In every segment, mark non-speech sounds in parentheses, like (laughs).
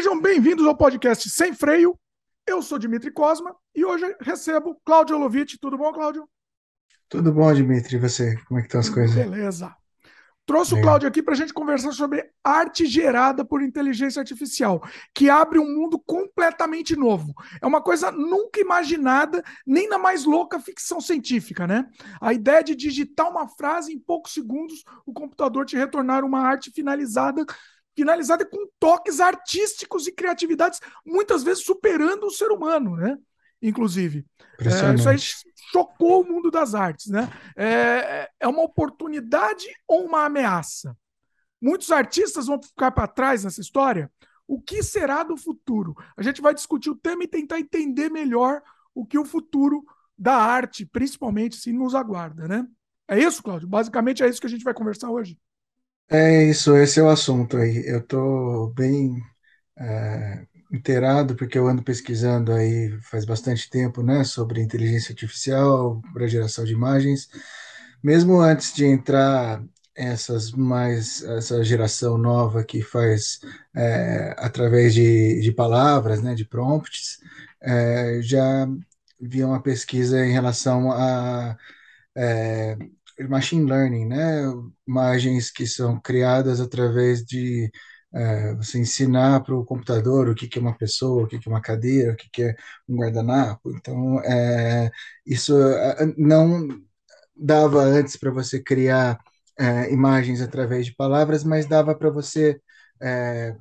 Sejam bem-vindos ao podcast Sem Freio. Eu sou Dimitri Cosma e hoje recebo Cláudio Olovitch. Tudo bom, Cláudio? Tudo bom, Dimitri? E você? Como é que estão as coisas? Beleza. Trouxe o Cláudio aqui para a gente conversar sobre arte gerada por inteligência artificial, que abre um mundo completamente novo. É uma coisa nunca imaginada, nem na mais louca ficção científica, né? A ideia de digitar uma frase em poucos segundos, o computador te retornar uma arte finalizada finalizada com toques artísticos e criatividades, muitas vezes superando o ser humano, né? Inclusive. É, isso aí chocou o mundo das artes, né? É, é uma oportunidade ou uma ameaça? Muitos artistas vão ficar para trás nessa história. O que será do futuro? A gente vai discutir o tema e tentar entender melhor o que o futuro da arte, principalmente, se nos aguarda, né? É isso, Cláudio? Basicamente é isso que a gente vai conversar hoje. É isso, esse é o assunto aí. Eu estou bem é, inteirado porque eu ando pesquisando aí faz bastante tempo, né, sobre inteligência artificial para geração de imagens. Mesmo antes de entrar essas mais essa geração nova que faz é, através de, de palavras, né, de prompts, é, já vi uma pesquisa em relação a é, machine learning, né? Imagens que são criadas através de é, você ensinar para o computador o que, que é uma pessoa, o que, que é uma cadeira, o que, que é um guardanapo. Então, é, isso é, não dava antes para você criar é, imagens através de palavras, mas dava para você é,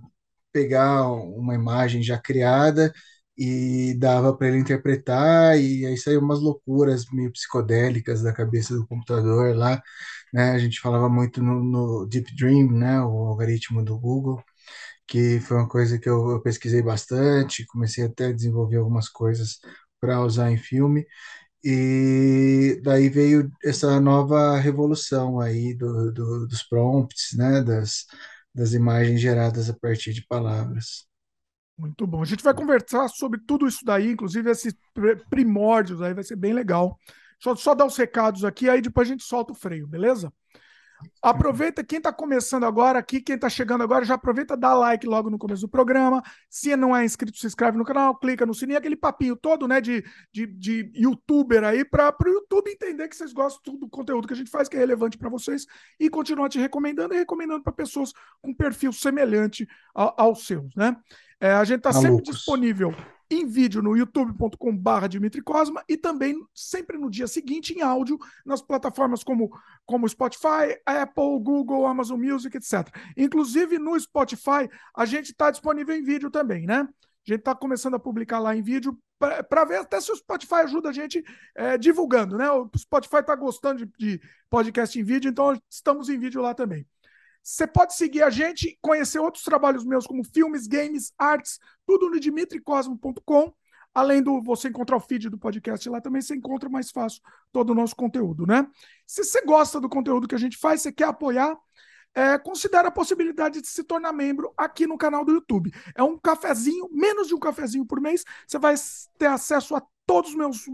pegar uma imagem já criada e dava para ele interpretar, e aí saiu umas loucuras meio psicodélicas da cabeça do computador lá, né? A gente falava muito no, no Deep Dream, né? O algoritmo do Google, que foi uma coisa que eu, eu pesquisei bastante, comecei até a desenvolver algumas coisas para usar em filme, e daí veio essa nova revolução aí do, do, dos prompts, né? Das, das imagens geradas a partir de palavras. Muito bom. A gente vai conversar sobre tudo isso daí, inclusive esses primórdios aí, vai ser bem legal. Só, só dar os recados aqui, aí depois a gente solta o freio, beleza? Aproveita quem está começando agora aqui, quem está chegando agora, já aproveita, dá like logo no começo do programa. Se não é inscrito, se inscreve no canal, clica no sininho, aquele papinho todo, né, de, de, de youtuber aí, para o YouTube entender que vocês gostam do conteúdo que a gente faz, que é relevante para vocês, e continuar te recomendando e recomendando para pessoas com perfil semelhante ao, aos seus, né? É, a gente está sempre disponível em vídeo no youtube.com.br Dimitri Cosma e também sempre no dia seguinte em áudio nas plataformas como, como Spotify, Apple, Google, Amazon Music, etc. Inclusive no Spotify a gente está disponível em vídeo também, né? A gente está começando a publicar lá em vídeo para ver até se o Spotify ajuda a gente é, divulgando, né? O Spotify está gostando de, de podcast em vídeo, então estamos em vídeo lá também. Você pode seguir a gente, conhecer outros trabalhos meus, como filmes, games, artes, tudo no dimitricosmo.com. Além do você encontrar o feed do podcast lá, também você encontra mais fácil todo o nosso conteúdo, né? Se você gosta do conteúdo que a gente faz, você quer apoiar, é, considere a possibilidade de se tornar membro aqui no canal do YouTube. É um cafezinho, menos de um cafezinho por mês, você vai ter acesso a todos os meus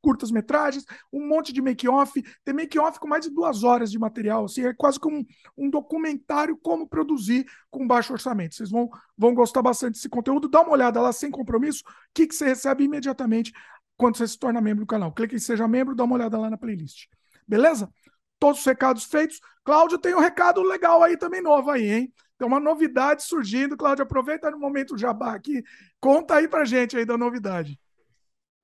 curtas-metragens, um monte de make-off. Tem make-off com mais de duas horas de material. Assim, é quase como um, um, documentário como produzir com baixo orçamento. Vocês vão, vão gostar bastante desse conteúdo. Dá uma olhada lá sem compromisso. O que, que você recebe imediatamente quando você se torna membro do canal. Clique em Seja Membro, dá uma olhada lá na playlist. Beleza? Todos os recados feitos. Cláudio tem um recado legal aí também novo aí, hein? Tem uma novidade surgindo. Cláudio, aproveita no momento jabá aqui. Conta aí pra gente aí da novidade.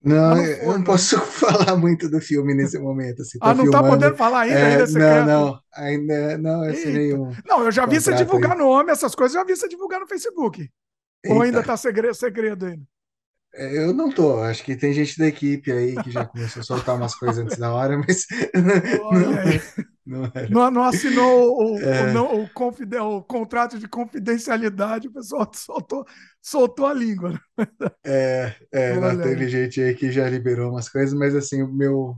Não, tá eu não posso (laughs) falar muito do filme nesse (laughs) momento. Assim, ah, não está podendo falar ainda? É, ainda não, não, ainda não, é assim, nenhum. Não, eu já vi você divulgar aí. nome, essas coisas, já vi você divulgar no Facebook. Eita. Ou ainda está segredo, segredo ainda? É, eu não tô, acho que tem gente da equipe aí que já começou a soltar umas coisas antes da hora, mas (laughs) não, não, não, não, assinou o, é. o, o, (laughs) o, contrato de confidencialidade, o pessoal (laughs) soltou, soltou a língua. Né? É, é não, teve gente aí que já liberou umas coisas, mas assim, o meu,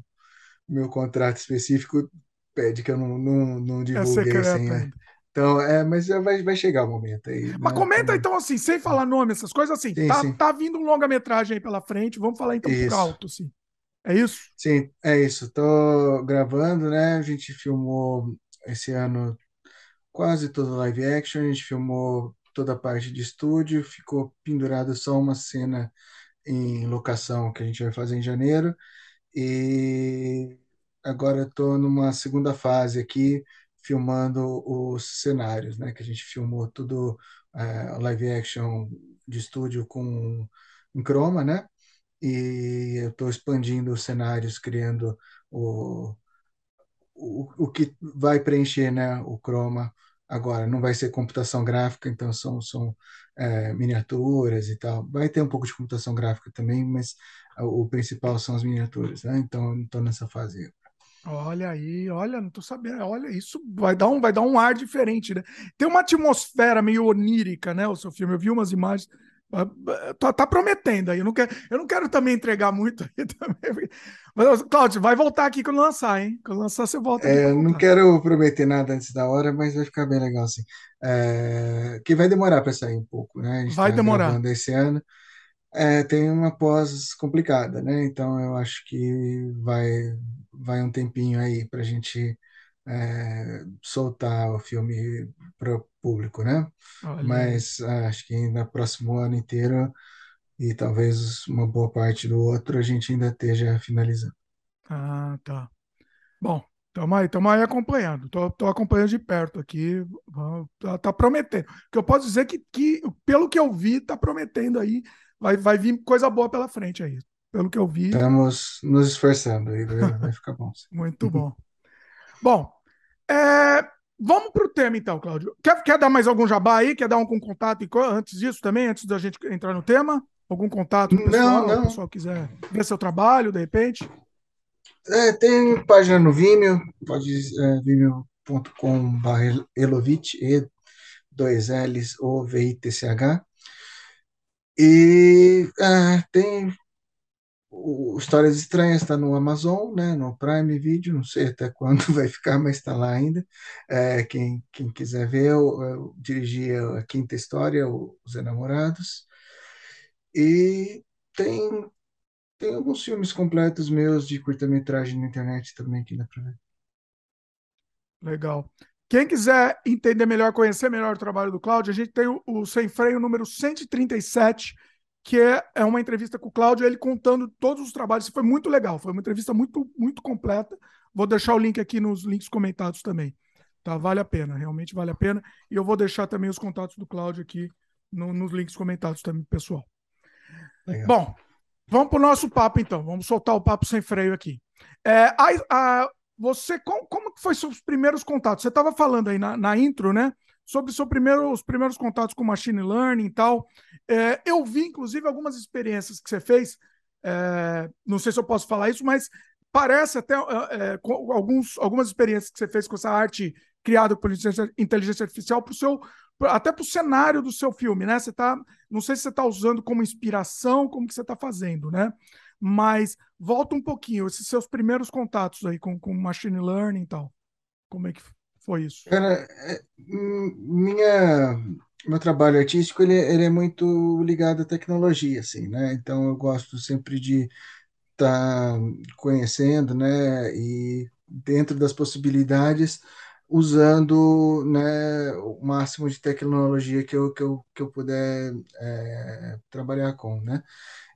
meu contrato específico pede que eu não, não, não é divulgue é assim, né? Então, é, mas vai, vai chegar o momento aí. Mas né? comenta então assim, sem falar nome, essas coisas assim. Sim, tá, sim. tá vindo um longa-metragem aí pela frente, vamos falar então isso. por alto, assim. É isso? Sim, é isso. Tô gravando, né? A gente filmou esse ano quase todo live action, a gente filmou toda a parte de estúdio, ficou pendurada só uma cena em locação que a gente vai fazer em janeiro, e agora estou numa segunda fase aqui, filmando os cenários, né? Que a gente filmou tudo uh, live action de estúdio com em chroma, né? E eu estou expandindo os cenários, criando o, o, o que vai preencher, né? O chroma agora não vai ser computação gráfica, então são, são é, miniaturas e tal. Vai ter um pouco de computação gráfica também, mas o principal são as miniaturas, né? Então estou nessa fase. Olha aí, olha, não tô sabendo. Olha, isso vai dar um, vai dar um ar diferente, né? Tem uma atmosfera meio onírica, né? O seu filme. Eu vi umas imagens. Tá, tá prometendo aí. Eu não, quero, eu não quero também entregar muito aí (laughs) também. Mas, Cláudio, vai voltar aqui quando lançar, hein? Quando lançar, você volta. É, não quero prometer nada antes da hora, mas vai ficar bem legal assim. É, que vai demorar para sair um pouco, né? A gente vai tá demorar. esse ano. É, tem uma pós complicada, né? Então eu acho que vai, vai um tempinho aí para a gente é, soltar o filme para o público, né? Olha Mas é, acho que no próximo ano inteiro e talvez uma boa parte do outro a gente ainda esteja finalizando. Ah, tá. Bom, estamos aí, estamos aí acompanhando. Estou acompanhando de perto aqui. Tá, tá prometendo. O que eu posso dizer que, que, pelo que eu vi, está prometendo aí vai, vai vir coisa boa pela frente aí. Pelo que eu vi. Estamos nos esforçando aí, (laughs) vai ficar bom. Muito bom. Bom, é, vamos para o tema então, Cláudio. Quer, quer dar mais algum jabá aí? Quer dar algum contato antes disso também, antes da gente entrar no tema? Algum contato com o pessoal? Não, não. Se o pessoal quiser ver seu trabalho, de repente? É, tem página no Vimeo, pode é, vimeo.com.br elovitch, E, dois L's, O, V, I, T, C, H. E é, tem o Histórias Estranhas está no Amazon, né, no Prime Video, não sei até quando (laughs) vai ficar, mas está lá ainda. É, quem, quem quiser ver, eu, eu dirigi a quinta história, Os Enamorados. E tem, tem alguns filmes completos meus de curta-metragem na internet também que dá para ver. Legal. Quem quiser entender melhor, conhecer melhor o trabalho do Cláudio, a gente tem o, o Sem Freio número 137, que é, é uma entrevista com o Cláudio, ele contando todos os trabalhos. Isso foi muito legal, foi uma entrevista muito, muito completa. Vou deixar o link aqui nos links comentados também. Tá? Vale a pena, realmente vale a pena. E eu vou deixar também os contatos do Cláudio aqui no, nos links comentados também, pessoal. Legal. Bom, vamos para o nosso papo então. Vamos soltar o papo sem freio aqui. É, a, a, você, como, como que foi seus primeiros contatos? Você estava falando aí na, na, intro, né? Sobre seu primeiro, os primeiros contatos com machine learning e tal. É, eu vi, inclusive, algumas experiências que você fez. É, não sei se eu posso falar isso, mas parece até é, é alguns, algumas experiências que você fez com essa arte criada por inteligência artificial para o seu até para o cenário do seu filme, né? Você tá, não sei se você está usando como inspiração, como que você está fazendo, né? Mas volta um pouquinho, esses seus primeiros contatos aí com, com machine learning e tal. Como é que foi isso? Cara, é, minha, meu trabalho artístico ele, ele é muito ligado à tecnologia, assim, né? Então eu gosto sempre de estar tá conhecendo, né? E dentro das possibilidades, usando né, o máximo de tecnologia que eu, que eu, que eu puder é, trabalhar com, né?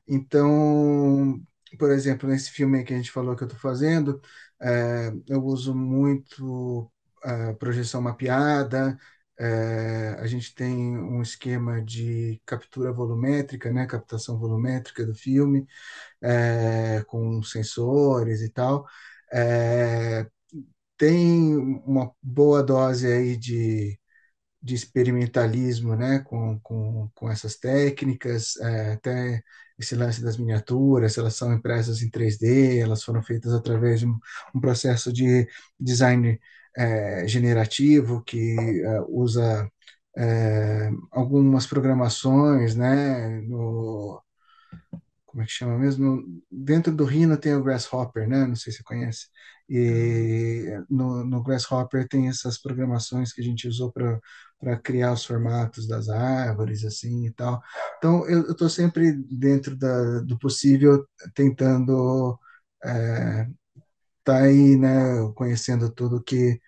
Então, por exemplo, nesse filme que a gente falou que eu estou fazendo, é, eu uso muito a projeção mapeada, é, a gente tem um esquema de captura volumétrica, né, captação volumétrica do filme, é, com sensores e tal. É, tem uma boa dose aí de de experimentalismo né, com, com, com essas técnicas, é, até esse lance das miniaturas, elas são impressas em 3D, elas foram feitas através de um, um processo de design é, generativo que é, usa é, algumas programações né, no, como é que chama mesmo? Dentro do Rhino tem o Grasshopper, né? Não sei se você conhece. E no, no Grasshopper tem essas programações que a gente usou para criar os formatos das árvores, assim e tal. Então, eu estou sempre dentro da, do possível, tentando é, tá aí, né, conhecendo tudo que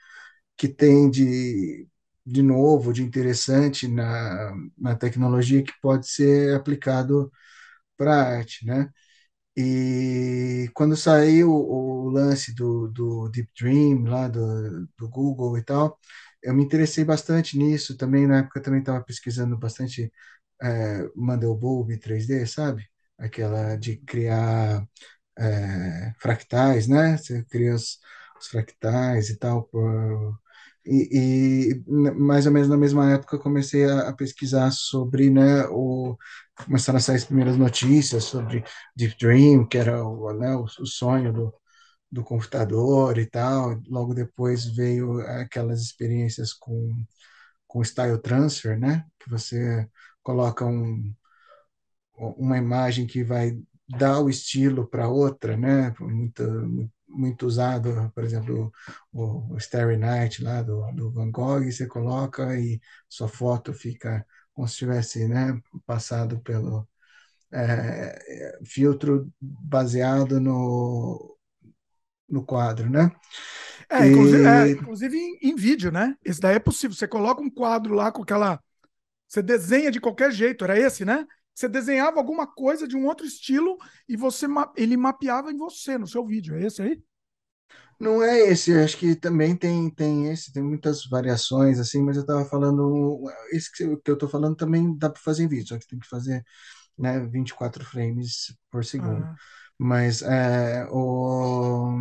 que tem de de novo, de interessante na, na tecnologia que pode ser aplicado para arte, né? E quando saiu o, lance do, do Deep Dream, lá do, do Google e tal, eu me interessei bastante nisso também. Na época, também estava pesquisando bastante é, Mandelbulb 3D, sabe? Aquela de criar é, fractais, né? Você cria os, os fractais e tal por, e, e, mais ou menos na mesma época comecei a, a, pesquisar sobre, né, o, começaram a sair as primeiras notícias sobre Deep Dream, que era o, né, o, o sonho do, do computador e tal. Logo depois veio aquelas experiências com, com Style Transfer, né, que você coloca um, uma imagem que vai dar o estilo para outra, né, muito, muito usado, por exemplo, o, o Starry Night lá do, do Van Gogh, você coloca e sua foto fica como se tivesse né, passado pelo é, filtro baseado no, no quadro, né? É, inclusive, é, inclusive em, em, vídeo, né? Esse daí é possível. Você coloca um quadro lá com aquela. Você desenha de qualquer jeito, era esse, né? Você desenhava alguma coisa de um outro estilo e você ele mapeava em você, no seu vídeo. É esse aí? Não é esse, acho que também tem, tem esse, tem muitas variações, assim, mas eu estava falando, esse que eu estou falando também dá para fazer em vídeo, só que tem que fazer né, 24 frames por segundo. Ah. Mas é, o,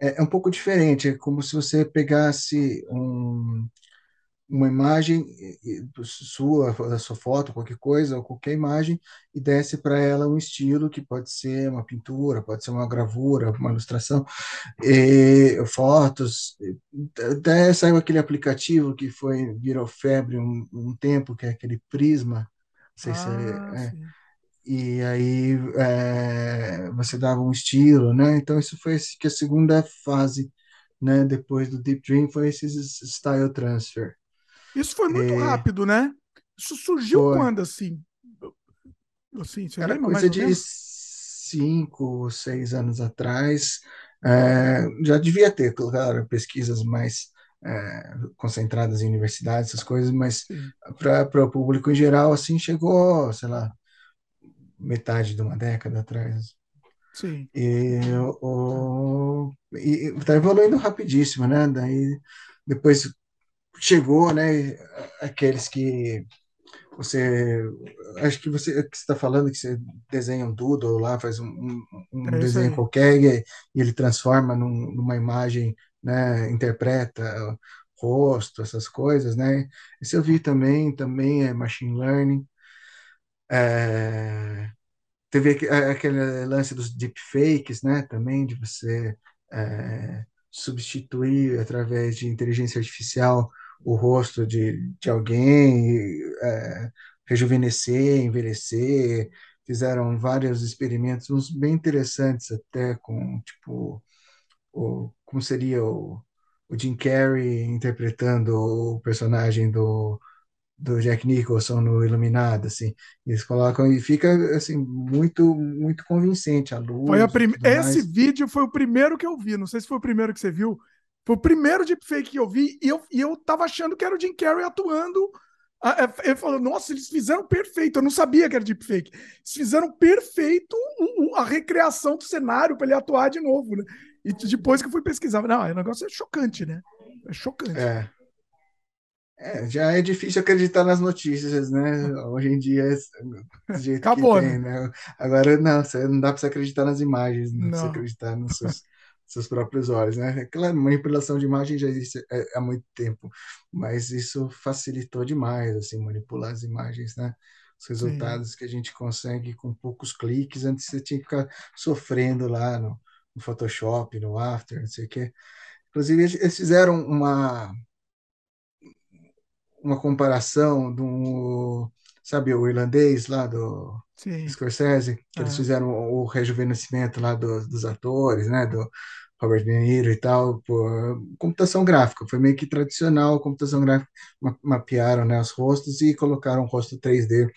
é, é um pouco diferente, é como se você pegasse um, uma imagem sua, da sua foto, qualquer coisa, ou qualquer imagem, e desce para ela um estilo que pode ser uma pintura, pode ser uma gravura, uma ilustração, e, fotos. Até saiu aquele aplicativo que foi virou febre um, um tempo, que é aquele Prisma, não sei ah, se é, é e aí é, você dava um estilo, né? Então isso foi que a segunda fase, né? Depois do Deep Dream foi esse style transfer. Isso foi muito é... rápido, né? Isso surgiu foi. quando, assim? assim você Era coisa de cinco, seis anos atrás. É, já devia ter, claro, pesquisas mais é, concentradas em universidades, essas coisas, mas para o público em geral, assim, chegou, sei lá, metade de uma década atrás. Sim. E, o, e tá evoluindo rapidíssimo, né? Daí depois chegou, né? Aqueles que você acho que você que está falando que você desenha um doodle lá, faz um, um, um é desenho qualquer e, ele transforma num, numa imagem, né? Interpreta rosto, essas coisas, né? Isso eu vi também, também é machine learning. É, teve aquele lance dos deepfakes, né? Também de você é, substituir através de inteligência artificial o rosto de, de alguém, é, rejuvenescer, envelhecer, fizeram vários experimentos, uns bem interessantes até com, tipo, o, como seria o, o Jim Carrey interpretando o personagem do, do Jack Nicholson no Iluminado, assim, eles colocam e fica, assim, muito, muito convincente a luz. Foi a prim... Esse vídeo foi o primeiro que eu vi, não sei se foi o primeiro que você viu, foi o primeiro deepfake que eu vi e eu, e eu tava achando que era o Jim Carrey atuando. É, ele falou, nossa, eles fizeram perfeito. Eu não sabia que era deepfake. Eles fizeram perfeito a recriação do cenário para ele atuar de novo, né? E depois que eu fui pesquisar, não, o negócio é chocante, né? É chocante. É. É, já é difícil acreditar nas notícias, né? Hoje em dia, do jeito Acabou, que tem, né? né? Agora, não, não dá para você acreditar nas imagens, não, não. você acreditar nos seus seus próprios olhos, né? Aquela manipulação de imagem já existe há muito tempo, mas isso facilitou demais, assim, manipular as imagens, né? Os resultados Sim. que a gente consegue com poucos cliques, antes você tinha que ficar sofrendo lá no, no Photoshop, no After, não sei o quê. Inclusive, eles fizeram uma uma comparação do sabe o irlandês lá do Sim. Scorsese, que ah. eles fizeram o rejuvenescimento lá do, dos atores, né, do Robert De Niro e tal, por computação gráfica. Foi meio que tradicional, computação gráfica, mapearam né, os rostos e colocaram o rosto 3D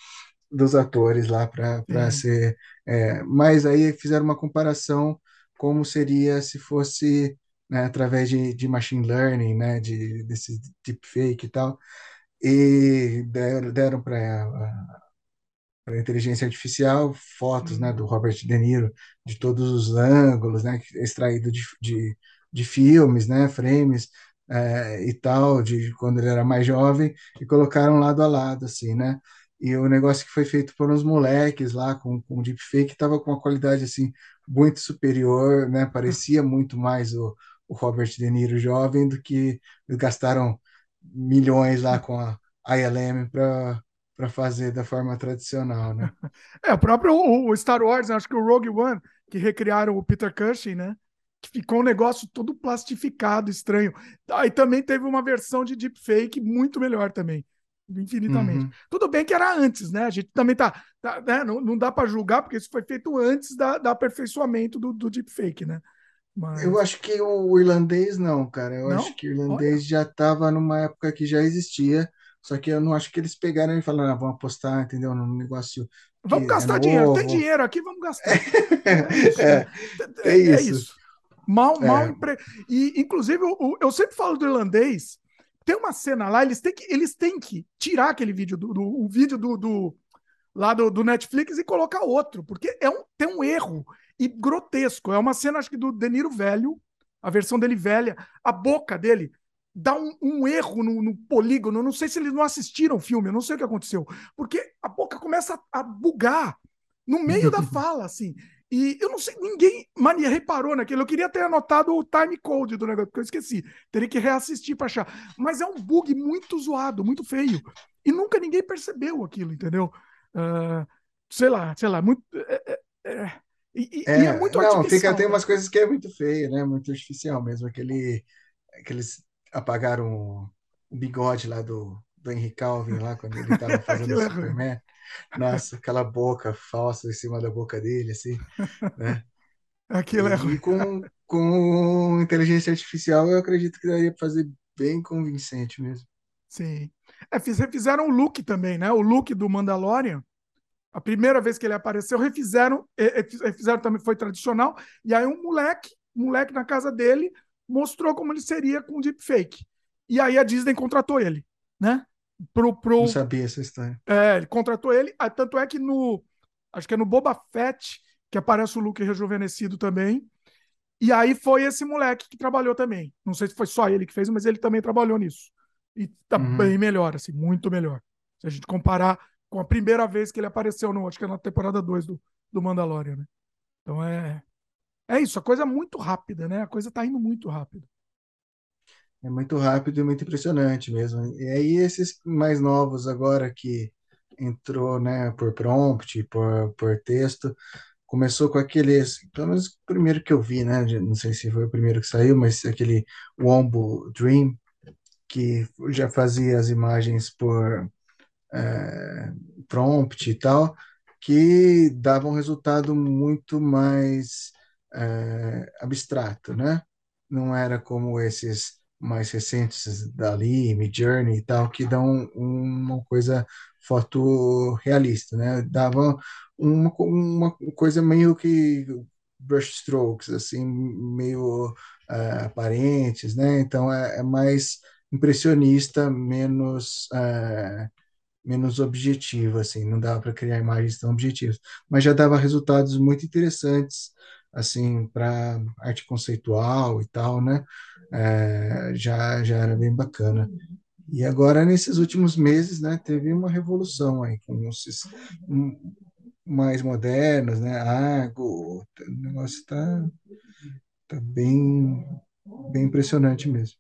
dos atores lá para ser. É, mas aí fizeram uma comparação como seria se fosse né, através de, de machine learning, né, de, desse deepfake e tal, e deram, deram para para inteligência artificial fotos, né, do Robert De Niro de todos os ângulos, né, extraído de, de, de filmes, né, frames é, e tal, de quando ele era mais jovem, e colocaram lado a lado, assim, né? E o negócio que foi feito por uns moleques lá com, com deepfake estava com uma qualidade assim muito superior, né? Parecia muito mais o, o Robert De Niro jovem do que gastaram milhões lá com a ILM para para fazer da forma tradicional, né? (laughs) É, o próprio o Star Wars, acho que o Rogue One, que recriaram o Peter Cushing, né? Que ficou um negócio todo plastificado, estranho. Aí também teve uma versão de deepfake muito melhor também infinitamente. Uhum. Tudo bem que era antes, né? A gente também tá, tá né? não, não dá para julgar porque isso foi feito antes da, da aperfeiçoamento do, do deepfake, né? Mas... Eu acho que o irlandês não, cara. Eu não? acho que o irlandês Olha. já estava numa época que já existia, só que eu não acho que eles pegaram e falaram, ah, vamos apostar, entendeu? Num negócio. Vamos gastar é dinheiro, tem dinheiro aqui, vamos gastar. (laughs) é, é, é, isso. é, isso. Mal, mal empre... E, inclusive, eu, eu sempre falo do irlandês, tem uma cena lá, eles têm que, eles têm que tirar aquele vídeo do, do o vídeo do, do lá do, do, Netflix e colocar outro, porque é um, tem um erro e grotesco. É uma cena, acho que do Deniro velho, a versão dele velha, a boca dele dá um, um erro no, no, polígono. não sei se eles não assistiram o filme, eu não sei o que aconteceu, porque a boca começa a, a bugar no meio da (laughs) fala, assim. E eu não sei, ninguém, mania, reparou naquilo. Eu queria ter anotado o time code do negócio, porque eu esqueci. Teria que reassistir para achar. Mas é um bug muito zoado, muito feio. E nunca ninguém percebeu aquilo, entendeu? Uh, sei lá, sei lá, muito. É, é, é e, é, e, é, muito não, fica, tem né? umas coisas que é muito feio, né? Muito artificial mesmo. Aquele, aqueles apagaram o, bigode lá do, do Henry Calvin lá quando ele estava (laughs) fazendo o é Superman. Nossa, aquela boca falsa em cima da boca dele, assim, né? (laughs) Aquilo é ruim. E com, com inteligência artificial, eu acredito que daria para fazer bem convincente mesmo. Sim. É, fizeram o look também, né? O look do Mandalorian. A primeira vez que ele apareceu, refizeram, refizeram também, foi tradicional. E aí um moleque, um moleque na casa dele, mostrou como ele seria com deepfake. E aí a Disney contratou ele, né? pro, pro... Não sabia essa história. É, ele contratou ele, ah, tanto é que no. Acho que é no Boba Fett que aparece o Luke rejuvenescido também. E aí foi esse moleque que trabalhou também. Não sei se foi só ele que fez, mas ele também trabalhou nisso. E tá uhum. bem melhor, assim, muito melhor. Se a gente comparar com a primeira vez que ele apareceu, no, acho que é na temporada 2 do, do Mandalorian, né? Então é. É isso, a coisa é muito rápida, né? A coisa tá indo muito rápido. É muito rápido e muito impressionante mesmo. E aí esses mais novos agora que entrou, né, por prompt, por, por texto, começou com aqueles, pelo menos o primeiro que eu vi, né, não sei se foi o primeiro que saiu, mas aquele Wombo Dream, que já fazia as imagens por é, prompt e tal, que dava um resultado muito mais é, abstrato, né? Não era como esses mais recentes dali, Midjourney e tal, que dão uma coisa fotorrealista, né? Dava uma, uma coisa meio que brushstrokes, assim, meio uh, aparentes, né? Então é, é, mais impressionista, menos uh, menos objetivo, assim, não dava para criar imagens tão objetivas, mas já dava resultados muito interessantes, assim, para arte conceitual e tal, né? é, já, já era bem bacana. E agora, nesses últimos meses, né, teve uma revolução aí, com esses mais modernos, né, Argo, o negócio está tá bem, bem impressionante mesmo.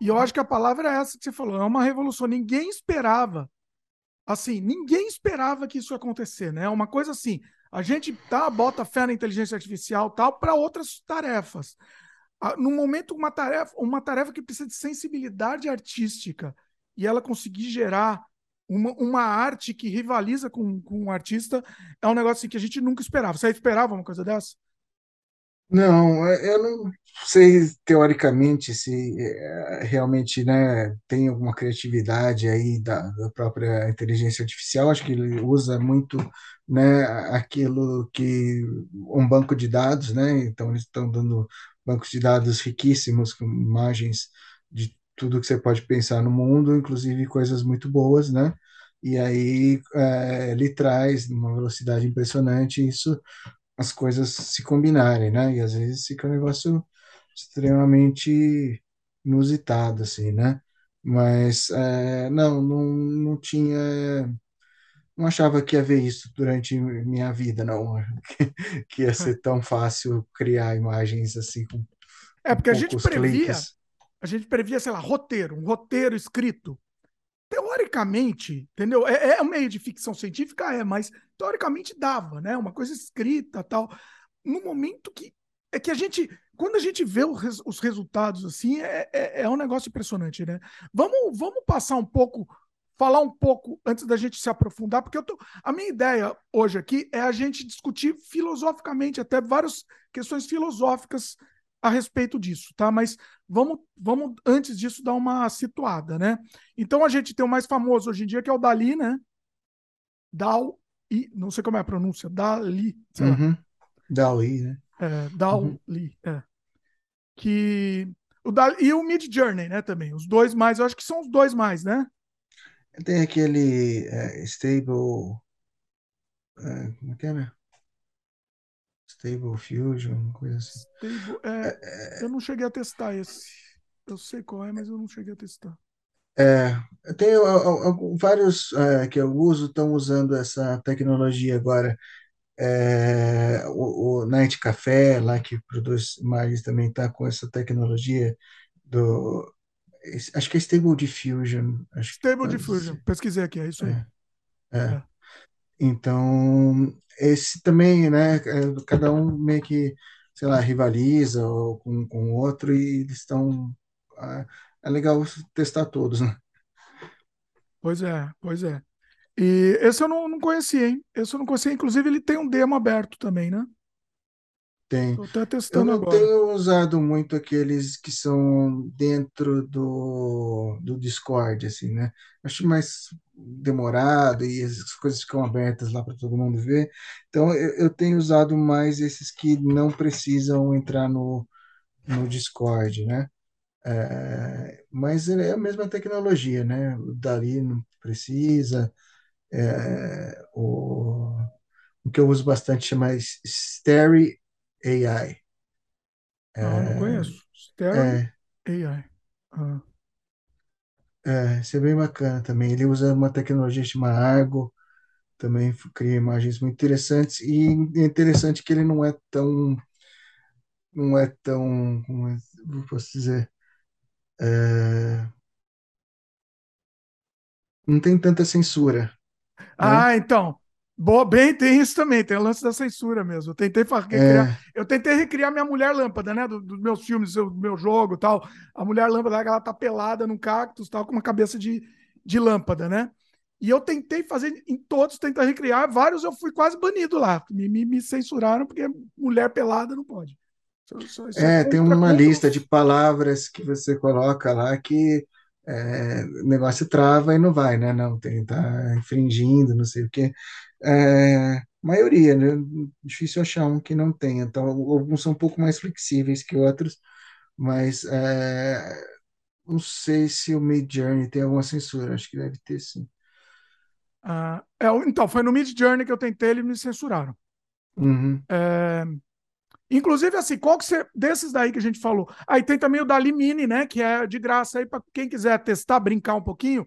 E eu acho que a palavra é essa que você falou, é uma revolução. Ninguém esperava, assim, ninguém esperava que isso ia acontecer, né? Uma coisa assim, a gente tá, bota fé na inteligência artificial tal para outras tarefas no momento uma tarefa, uma tarefa que precisa de sensibilidade artística e ela conseguir gerar uma, uma arte que rivaliza com, com um artista é um negócio assim, que a gente nunca esperava. Você esperava uma coisa dessa? Não, é, eu não sei teoricamente se é, realmente né, tem alguma criatividade aí da, da, própria inteligência artificial. Acho que ele usa muito né, aquilo que um banco de dados, né? Então eles estão dando bancos de dados riquíssimos com imagens de tudo que você pode pensar no mundo, inclusive coisas muito boas, né? E aí é, ele traz uma velocidade impressionante isso, as coisas se combinarem, né? E às vezes fica um negócio extremamente inusitado, assim, né? Mas é, não, não, não tinha, não achava que ia ver isso durante minha vida, não, (laughs) que ia ser tão fácil criar imagens assim com, É com porque a gente previa, cliques. a gente previa, sei lá, roteiro, um roteiro escrito. Teoricamente, entendeu? É, é um meio de ficção científica, é, mas teoricamente dava, né? Uma coisa escrita, tal. No momento que é que a gente, quando a gente vê res- os resultados assim, é, é, é um negócio impressionante, né? Vamos, vamos passar um pouco, falar um pouco antes da gente se aprofundar, porque eu tô, a minha ideia hoje aqui é a gente discutir filosoficamente, até várias questões filosóficas a respeito disso, tá? Mas vamos, vamos antes disso dar uma situada, né? Então a gente tem o mais famoso hoje em dia que é o Dali, né? Dal e não sei como é a pronúncia, Dali, sei. Uhum. Dali, né? É, Dali, é. Que o Dali, e o Mid Journey, né, também. Os dois mais, eu acho que são os dois mais, né? Tem aquele é, Stable, é, como é que é, né? Stable Fusion, coisa assim. Stable, é, eu não cheguei a testar esse. Eu sei qual é, mas eu não cheguei a testar. É, eu tenho a- vários é, que eu uso estão usando essa tecnologia agora. É, o, o Night Café, lá que produz imagens, também está com essa tecnologia do. Acho que é Stable Diffusion, acho Stable Diffusion, pesquisei aqui, é isso aí. É, é. É. Então, esse também, né? é, Cada um meio que, sei lá, rivaliza com com o outro e eles estão. ah, É legal testar todos, né? Pois é, pois é. E esse eu não, não conhecia, hein? Esse eu não conhecia. Inclusive, ele tem um demo aberto também, né? Tem. Eu testando não agora. tenho usado muito aqueles que são dentro do, do Discord, assim, né? Acho mais demorado e as coisas ficam abertas lá para todo mundo ver. Então, eu, eu tenho usado mais esses que não precisam entrar no, no Discord, né? É, mas é a mesma tecnologia, né? O Dali não precisa. é, o, o que eu uso bastante chama Starry AI. Ah, não conheço. Stereo É, AI. Ah, é, isso é bem bacana também. Ele usa uma tecnologia chamada Argo, também cria imagens muito interessantes. E é interessante que ele não é tão, não é tão, como eu posso dizer, é, não tem tanta censura, né? Ah, então. Boa, bem, tem isso também, tem o lance da censura mesmo. Eu tentei fa- recriar, É, eu tentei recriar minha mulher lâmpada, né? do- Dos meus filmes, do meu jogo tal. A mulher lâmpada, ela tá pelada num cactus, tal, com uma cabeça de, de lâmpada, né? E eu tentei fazer em todos, tentar recriar. Vários eu fui quase banido lá. Me, me, me censuraram porque mulher pelada não pode. Isso, isso- é é, tem uma lista de palavras que você coloca lá que é, o negócio trava e não vai, né? Não, tem, tá infringindo, não sei o quê. É, maioria, né? Difícil achar um que não tenha. Então, alguns são um pouco mais flexíveis que outros, mas é, não sei se o Midjourney tem alguma censura. Acho que deve ter, sim. Ah, é, então, foi no Mid Journey que eu tentei, eles me censuraram. Uhum. É, Inclusive, assim, qual que você. Desses daí que a gente falou. Aí tem também o Dali Mini, né? Que é de graça aí para quem quiser testar, brincar um pouquinho.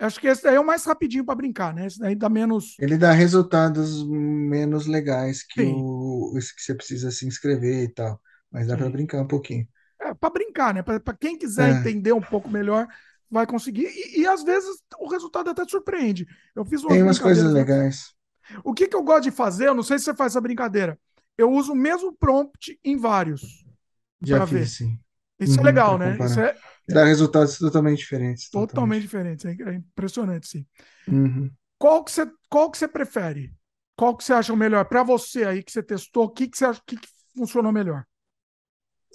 Acho que esse daí é o mais rapidinho para brincar, né? Esse daí dá menos. Ele dá resultados menos legais que Sim, o esse que você precisa se inscrever e tal, mas dá para brincar um pouquinho. É para brincar, né? Para quem quiser É, entender um pouco melhor, vai conseguir. E, e às vezes o resultado até surpreende. Eu fiz umas tem umas coisas legais. O que, que eu gosto de fazer? Eu não sei se você faz essa brincadeira. Eu uso o mesmo prompt em vários Já para ver. fiz, sim. Isso é Uhum, legal, para né? Isso é Dá resultados totalmente diferentes, totalmente totalmente. diferente. É impressionante, sim. Uhum. Qual que você, qual que você prefere? Qual que você acha o melhor? Para você aí que você testou, o que, que você acha que, que funcionou melhor?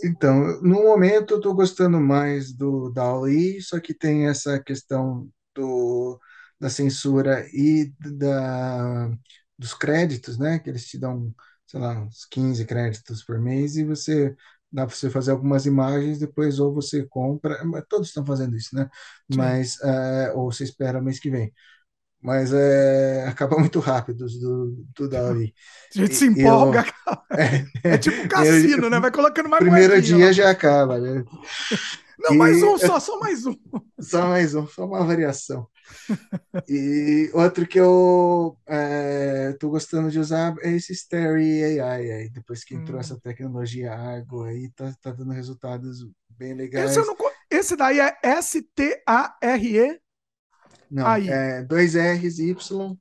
Então, no momento eu estou gostando mais do DALL-E, só que tem essa questão do, da censura e da, dos créditos, né? Que eles te dão, sei lá, uns 15 créditos por mês e você dá para você fazer algumas imagens, depois ou você compra, todos estão fazendo isso, né? Mas, é, ou você espera mês que vem. Mas é, acaba muito rápido do, do Dali. (laughs) A gente se empolga, (laughs) eu, é, é, tipo cassino, eu, né? Vai colocando mais Primeiro dia lá. já acaba, né? (laughs) Não, e, mais um só, só mais um. Só mais um, só uma variação. e outro que eu é, gostando de usar é esse Starry AI aí, depois que entrou hum. essa tecnologia Argo aí, tá, tá dando resultados bem legais. Esse, não, esse daí é S-T-A-R-E? Não, aí. é dois R's Y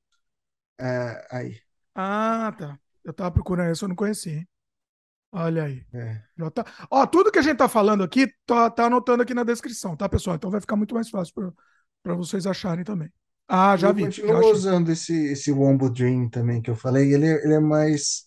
é, aí. Ah, tá. Eu tava procurando isso, eu não conhecia. Olha aí. É. Tá... Ó, tudo que a gente tá falando aqui, tá, tá anotando aqui na descrição, tá, pessoal? Então vai ficar muito mais fácil para vocês acharem também. Ah, já eu vi. Eu continuo usando esse, esse Wombo Dream também que eu falei. Ele, ele é mais.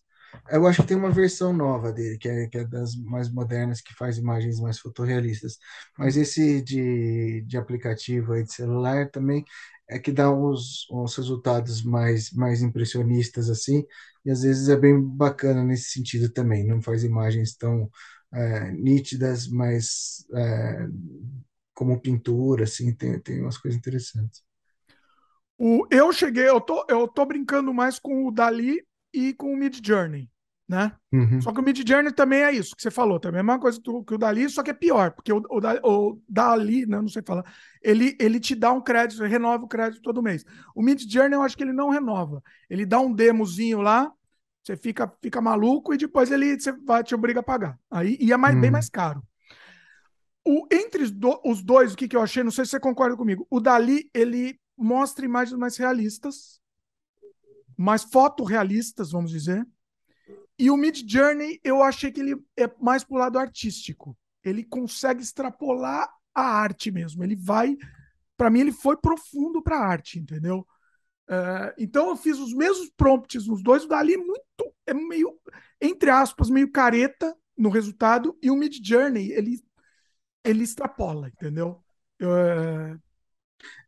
Eu acho que tem uma versão nova dele, que é, que é das mais modernas, que faz imagens mais fotorrealistas. Mas esse de, de aplicativo aí de celular também é que dá uns, uns resultados mais, mais impressionistas, assim, e às vezes é bem bacana nesse sentido também. Não faz imagens tão é, nítidas, mas é, como pintura, assim, tem, tem umas coisas interessantes. O, eu cheguei, eu tô, eu tô brincando mais com o Dali e com o Mid Journey, né? Uhum. Só que o Mid Journey também é isso que você falou, também é a mesma coisa que o Dali, só que é pior, porque o, o, o Dali, né, não sei falar, ele, ele te dá um crédito, renova o crédito todo mês. O Mid Journey eu acho que ele não renova, ele dá um demozinho lá, você fica, fica maluco e depois ele você vai, te obriga a pagar. Aí e é mais, uhum. bem mais caro. O, entre os, do, os dois, o que, que eu achei, não sei se você concorda comigo, o Dali, ele mostra imagens mais realistas, mais fotorrealistas, vamos dizer. E o Mid Journey, eu achei que ele é mais pro lado artístico. Ele consegue extrapolar a arte mesmo. Ele vai, para mim, ele foi profundo para a arte, entendeu? Uh, então eu fiz os mesmos prompts nos dois. O Dali é muito, é meio, entre aspas, meio careta no resultado. E o Mid Journey, ele ele extrapola, entendeu? Eu,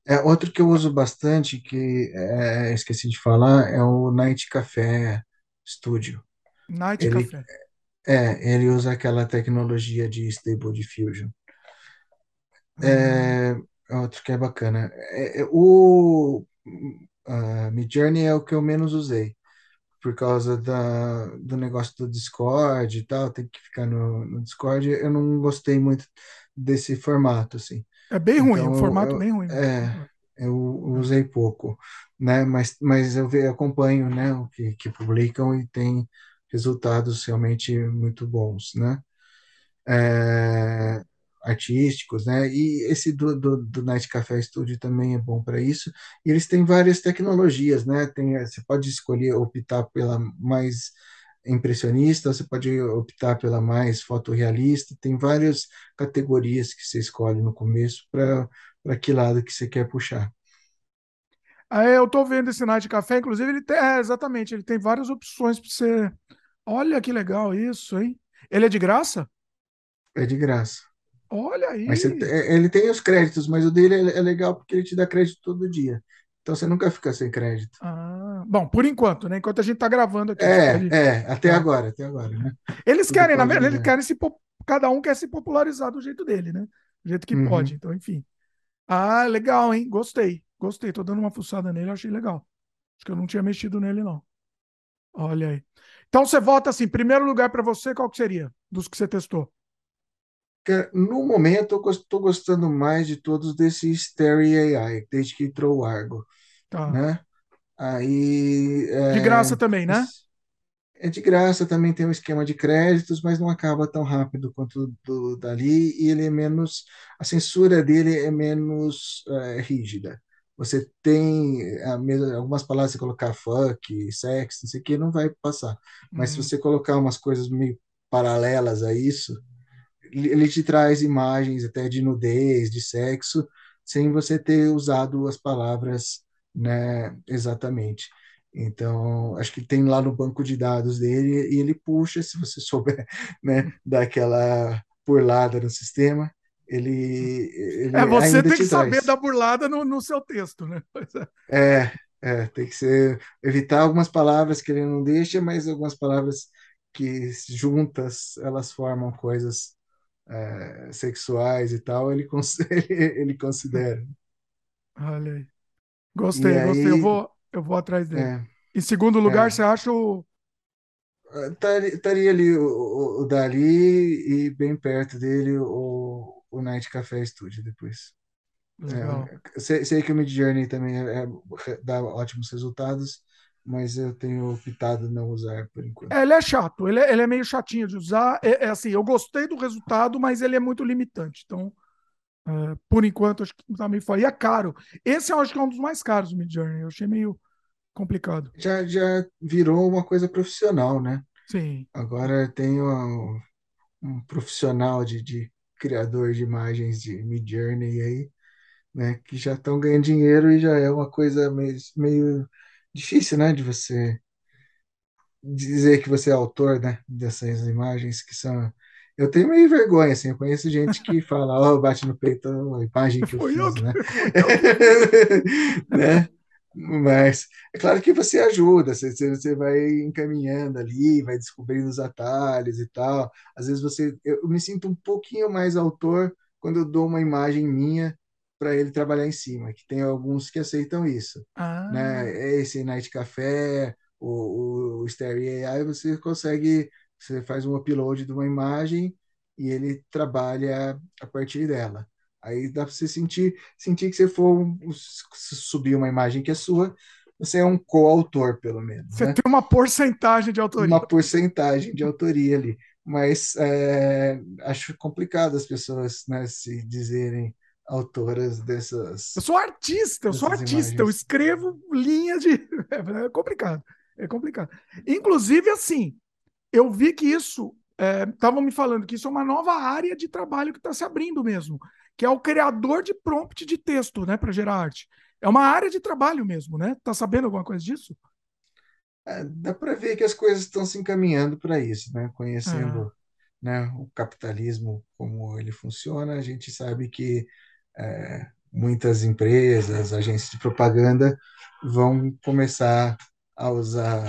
é... outro que eu uso bastante, que é, esqueci de falar, é o Night Café Studio. Night ele, Café. É, ele usa aquela tecnologia de Stable Diffusion. É, hum. É, outro que é bacana. É, é o uh, Midjourney é o que eu menos usei por causa da, do negócio do Discord e tal, tem que ficar no, no Discord. Eu não gostei muito desse formato, assim. É bem ruim, então, um formato eu, bem ruim. É, eu usei pouco, né? Mas, mas eu, eu acompanho, né, o que, que publicam e tem resultados realmente muito bons, né? É, artísticos, né? E esse do, do, do Night Café Studio também é bom para isso. E eles têm várias tecnologias, né? Tem, você pode escolher optar pela mais impressionista, você pode optar pela mais fotorrealista, tem várias categorias que você escolhe no começo para que lado que você quer puxar. Ah, eu estou vendo esse Night Café, inclusive ele tem, é, exatamente, ele tem várias opções para você. Olha que legal isso, hein? Ele é de graça? É de graça. Olha aí. Mas você, ele tem os créditos, mas o dele é, é legal porque ele te dá crédito todo dia. Então você nunca fica sem crédito. Ah, bom, por enquanto, né? Enquanto a gente está gravando aqui. É, pode... é, até ah. agora, até agora, né? Eles Tudo querem, na verdade, eles querem se cada um quer se popularizar do jeito dele, né? Do jeito que uhum. pode. Então, enfim. Ah, legal, hein? Gostei. Gostei. Tô dando uma fuçada nele, achei legal. Acho que eu não tinha mexido nele, não. Olha aí. Então você volta assim, primeiro lugar para você, qual que seria? Dos que você testou? no momento, eu estou gostando mais de todos desse Stereo AI, desde que entrou o Argo. Tá. Né? Aí, é, de graça também, né? É de graça, também tem um esquema de créditos, mas não acaba tão rápido quanto do dali, e ele é menos. A censura dele é menos é, rígida. Você tem a mesma, algumas palavras, você colocar fuck, sexo, não sei o que, não vai passar. Mas uhum. se você colocar umas coisas meio paralelas a isso, ele te traz imagens até de nudez, de sexo, sem você ter usado as palavras né, exatamente. Então, acho que tem lá no banco de dados dele e ele puxa, se você (laughs) souber, né, daquela burlada no sistema, ele, ele É, você tem que saber da burlada no, no seu texto, né? É. é, é, tem que ser evitar algumas palavras que ele não deixa, mas algumas palavras que juntas elas formam coisas é, sexuais e tal, ele, (laughs) ele considera. Olha aí. Gostei, E gostei. Eu aí, vou, eu vou atrás dele. é, Em segundo lugar, é, você acha o. estaria estaria ali o, o, o Dali e bem perto dele o, o Night Café Studio depois. Legal. É, sei, sei que o Midjourney também é, é- dá ótimos resultados, mas eu tenho optado não usar por É, enquanto. ele é chato, ele é, ele é meio chatinho de usar. É, é assim, eu gostei do resultado, mas ele é muito limitante. Então, é, por enquanto, acho que tá meio fora. E é caro. Esse eu acho que é um dos mais caros do Midjourney. Eu achei meio complicado. Já, já virou uma coisa profissional, né? Sim. Agora tem um, um profissional de, de criador de imagens de Midjourney aí, né? Que já estão ganhando dinheiro e já é uma coisa meio, meio difícil, né? De você dizer que você é autor, né, dessas imagens que são. Eu tenho meio vergonha, assim, eu conheço gente que fala, ó, bate no peito a imagem que eu Foi fiz, né? eu que fiz. (laughs) Né? Mas é claro que você ajuda, você, você vai encaminhando ali, vai descobrindo os atalhos e tal. Às vezes você, eu me sinto um pouquinho mais autor quando eu dou uma imagem minha para ele trabalhar em cima, que tem alguns que aceitam isso, né? Ah, Esse Night Café, o, o Starry AI, você consegue, você faz um upload de uma imagem e ele trabalha a partir dela. Aí dá para você sentir, sentir que você for subir uma imagem que é sua, você é um coautor, pelo menos, você né? tem uma porcentagem de autoria. Uma porcentagem de autoria ali. Mas é, acho complicado as pessoas, né, se dizerem autoras Eu dessas, sou artista, eu sou artista, eu imagens. escrevo linhas de. (laughs) É complicado. É complicado. Inclusive, assim, eu vi que isso. Estavam me falando que isso é uma nova área de trabalho que está se abrindo mesmo, que é o criador de prompt de texto, né, para gerar arte. É uma área de trabalho mesmo, né? Tá sabendo alguma coisa disso? É, dá para ver que as coisas estão se encaminhando para isso, né? É, Conhecendo, né, o capitalismo, como ele funciona, a gente sabe que é, muitas empresas, agências de propaganda vão começar a usar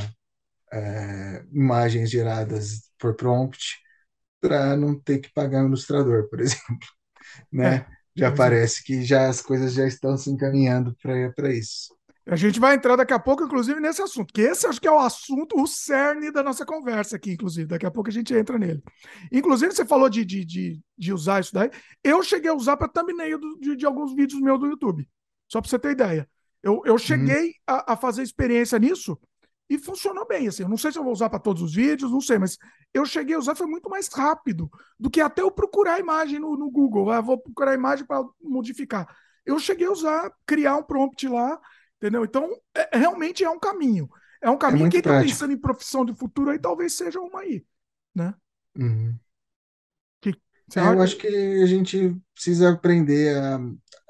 é, imagens geradas por prompt para não ter que pagar um ilustrador, por (laughs) exemplo, é, né? Já pois é. parece que já as coisas já estão se encaminhando para para isso. A gente vai entrar daqui a pouco, inclusive, nesse assunto, que esse acho que é o assunto, o cerne da nossa conversa aqui, inclusive. Daqui a pouco a gente entra nele. Inclusive, você falou de, de, de, de usar isso daí. Eu cheguei a usar para thumbnail do- de, de alguns vídeos meus do YouTube. Só para você ter ideia. Eu, eu Uhum. cheguei a, a fazer experiência nisso e funcionou bem. Assim. Eu não sei se eu vou usar para todos os vídeos, não sei, mas eu cheguei a usar, foi muito mais rápido do que até eu procurar a imagem no, no Google. Ah, vou procurar a imagem para modificar. Eu cheguei a usar, criar um prompt lá Entendeu? Então, é- realmente é um caminho. É um É caminho. Quem muito está pensando em profissão de futuro aí, talvez seja uma aí, né? Uhum. Que, É, eu acho que a gente precisa aprender a,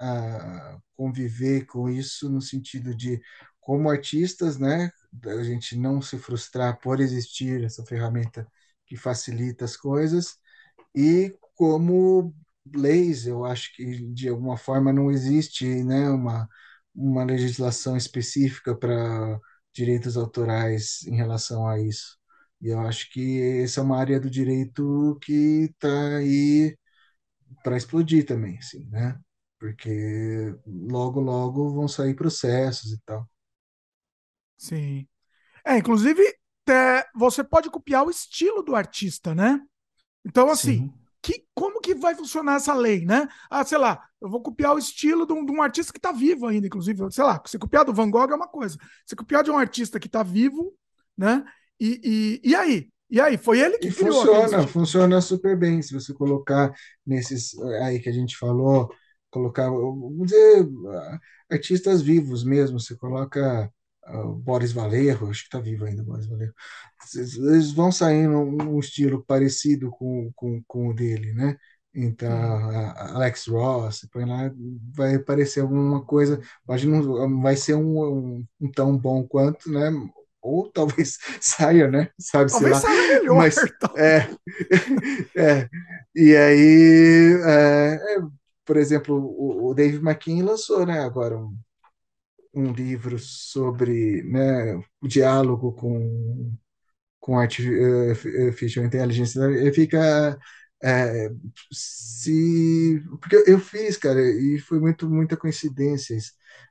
a conviver com isso no sentido de, como artistas, né, a gente não se frustrar por existir essa ferramenta que facilita as coisas, e como leis, eu acho que de alguma forma não existe, né, uma, uma legislação específica para direitos autorais em relação a isso. E eu acho que essa é uma área do direito que está aí para explodir também, assim, né? Porque logo, logo vão sair processos e tal. Sim. É, inclusive, te- você pode copiar o estilo do artista, né? Então, assim, Sim, que, como que vai funcionar essa lei, né? Ah, sei lá, eu vou copiar o estilo de um, de um artista que está vivo ainda, inclusive. Sei lá, você copiar do Van Gogh é uma coisa. Você copiar de um artista que está vivo, né? E, e, e aí? E aí? Foi ele e que criou aquele funciona, funciona super bem. Se você colocar nesses aí que a gente falou, colocar, vamos dizer, artistas vivos mesmo, você coloca o Boris Vallejo, acho que está vivo ainda, o Boris Vallejo. Eles vão sair num, num estilo parecido com, com, com o dele, né? Então, Alex Ross, põe lá, vai aparecer alguma coisa, pode não vai ser um, um, um tão bom quanto, né? Ou (laughs) talvez saia, né? Sabe-se Talvez lá. saia melhor, Mas (laughs) é, (laughs) é. E aí, é, é, por exemplo, o, o Dave McKean lançou, né, agora um, um livro sobre, né, o diálogo com com artificial intelligence, ele fica é, se porque eu fiz, cara, e foi muito muita coincidência.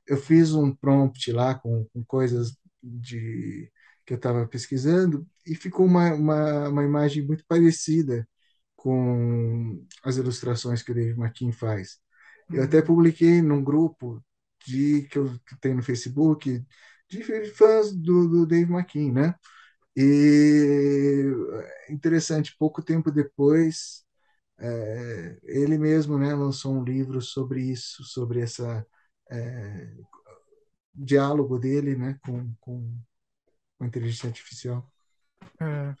Eu fiz um prompt lá com, com coisas de que eu estava pesquisando e ficou uma, uma, uma imagem muito parecida com as ilustrações que o Dave McKean faz. Eu até uhum. publiquei num grupo de que eu tenho no Facebook de fãs do, do Dave McKean, né? E interessante, pouco tempo depois, é, ele mesmo né, lançou um livro sobre isso, sobre essa é, diálogo dele né, com, com, com a inteligência artificial. É.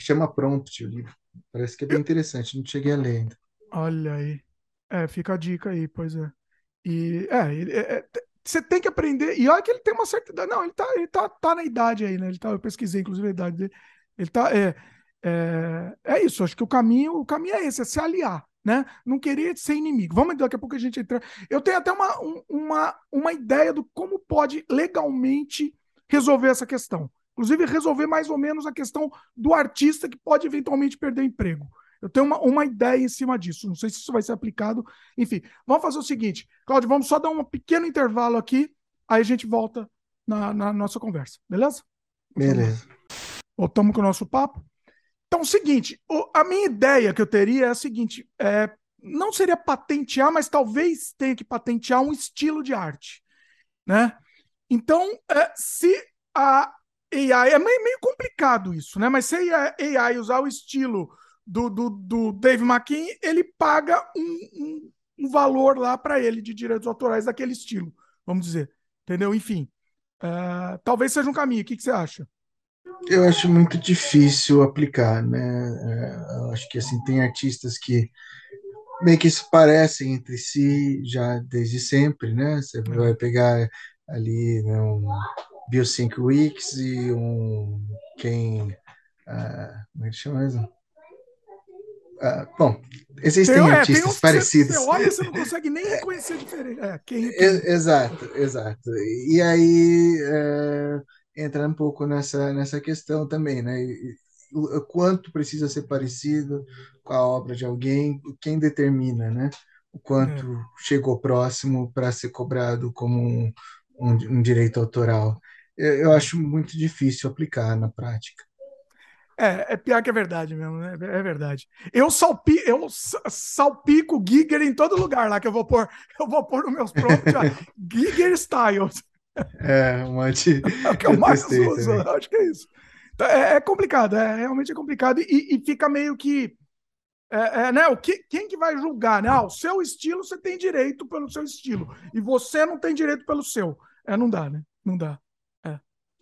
Chama Prompt o livro. Parece que é bem interessante, não cheguei a ler ainda. Olha aí. É, fica a dica aí, pois é. E é, é, é, você tem que aprender. E olha que ele tem uma certa idade. Não, ele tá, ele tá, tá na idade aí, né? Ele tá, eu pesquisei, inclusive, a idade dele. Ele tá. É, é, é isso, acho que o caminho, o caminho é esse, é se aliar. Né? Não querer ser inimigo. Vamos daqui a pouco a gente entra. Eu tenho até uma, uma, uma ideia do como pode legalmente resolver essa questão. Inclusive, resolver mais ou menos a questão do artista que pode eventualmente perder emprego. Eu tenho uma, uma ideia em cima disso. Não sei se isso vai ser aplicado. Enfim, vamos fazer o seguinte, Cláudio, vamos só dar um pequeno intervalo aqui, aí a gente volta na, na nossa conversa, beleza? Beleza. Voltamos com o nosso papo. Então, o seguinte, a minha ideia que eu teria é a seguinte: é, não seria patentear, mas talvez tenha que patentear um estilo de arte, né? Então, é, se a AI é meio, meio, complicado isso, né? Mas se a AI usar o estilo do, do, do Dave McKean, ele paga um, um, um valor lá para ele de direitos autorais daquele estilo, vamos dizer. Entendeu? Enfim. Uh, talvez seja um caminho. O que, que você acha? Eu acho muito difícil aplicar, né? É, eu acho que assim tem artistas que meio que se parecem entre si já desde sempre, né? Você é. vai pegar ali né, um Biosync Weeks e um quem uh, como é que chama mesmo? Uh, bom, existem tem, artistas é, tem parecidos. Você, olha, você não consegue nem reconhecer diferente. É, quem, quem... Exato, exato. E aí uh, entra um pouco nessa, nessa questão também, né? O, quanto precisa ser parecido com a obra de alguém, quem determina, né? O quanto é. chegou próximo para ser cobrado como um, um, um direito autoral. Eu, eu acho muito difícil aplicar na prática. É, é pior que é verdade mesmo, né? É verdade. Eu, salpi, eu salpico Giger em todo lugar lá que eu vou pôr. (laughs) Eu vou pôr nos meus prompts, (laughs) Giger Styles. É, um monte. (laughs) É o que eu mais uso, acho que é isso. Então, é, é, complicado, é realmente é complicado e, e fica meio que. É, é, né, o que, quem que vai julgar? Né? Ah, o seu estilo você tem direito pelo seu estilo e você não tem direito pelo seu. É, não dá, né? Não dá.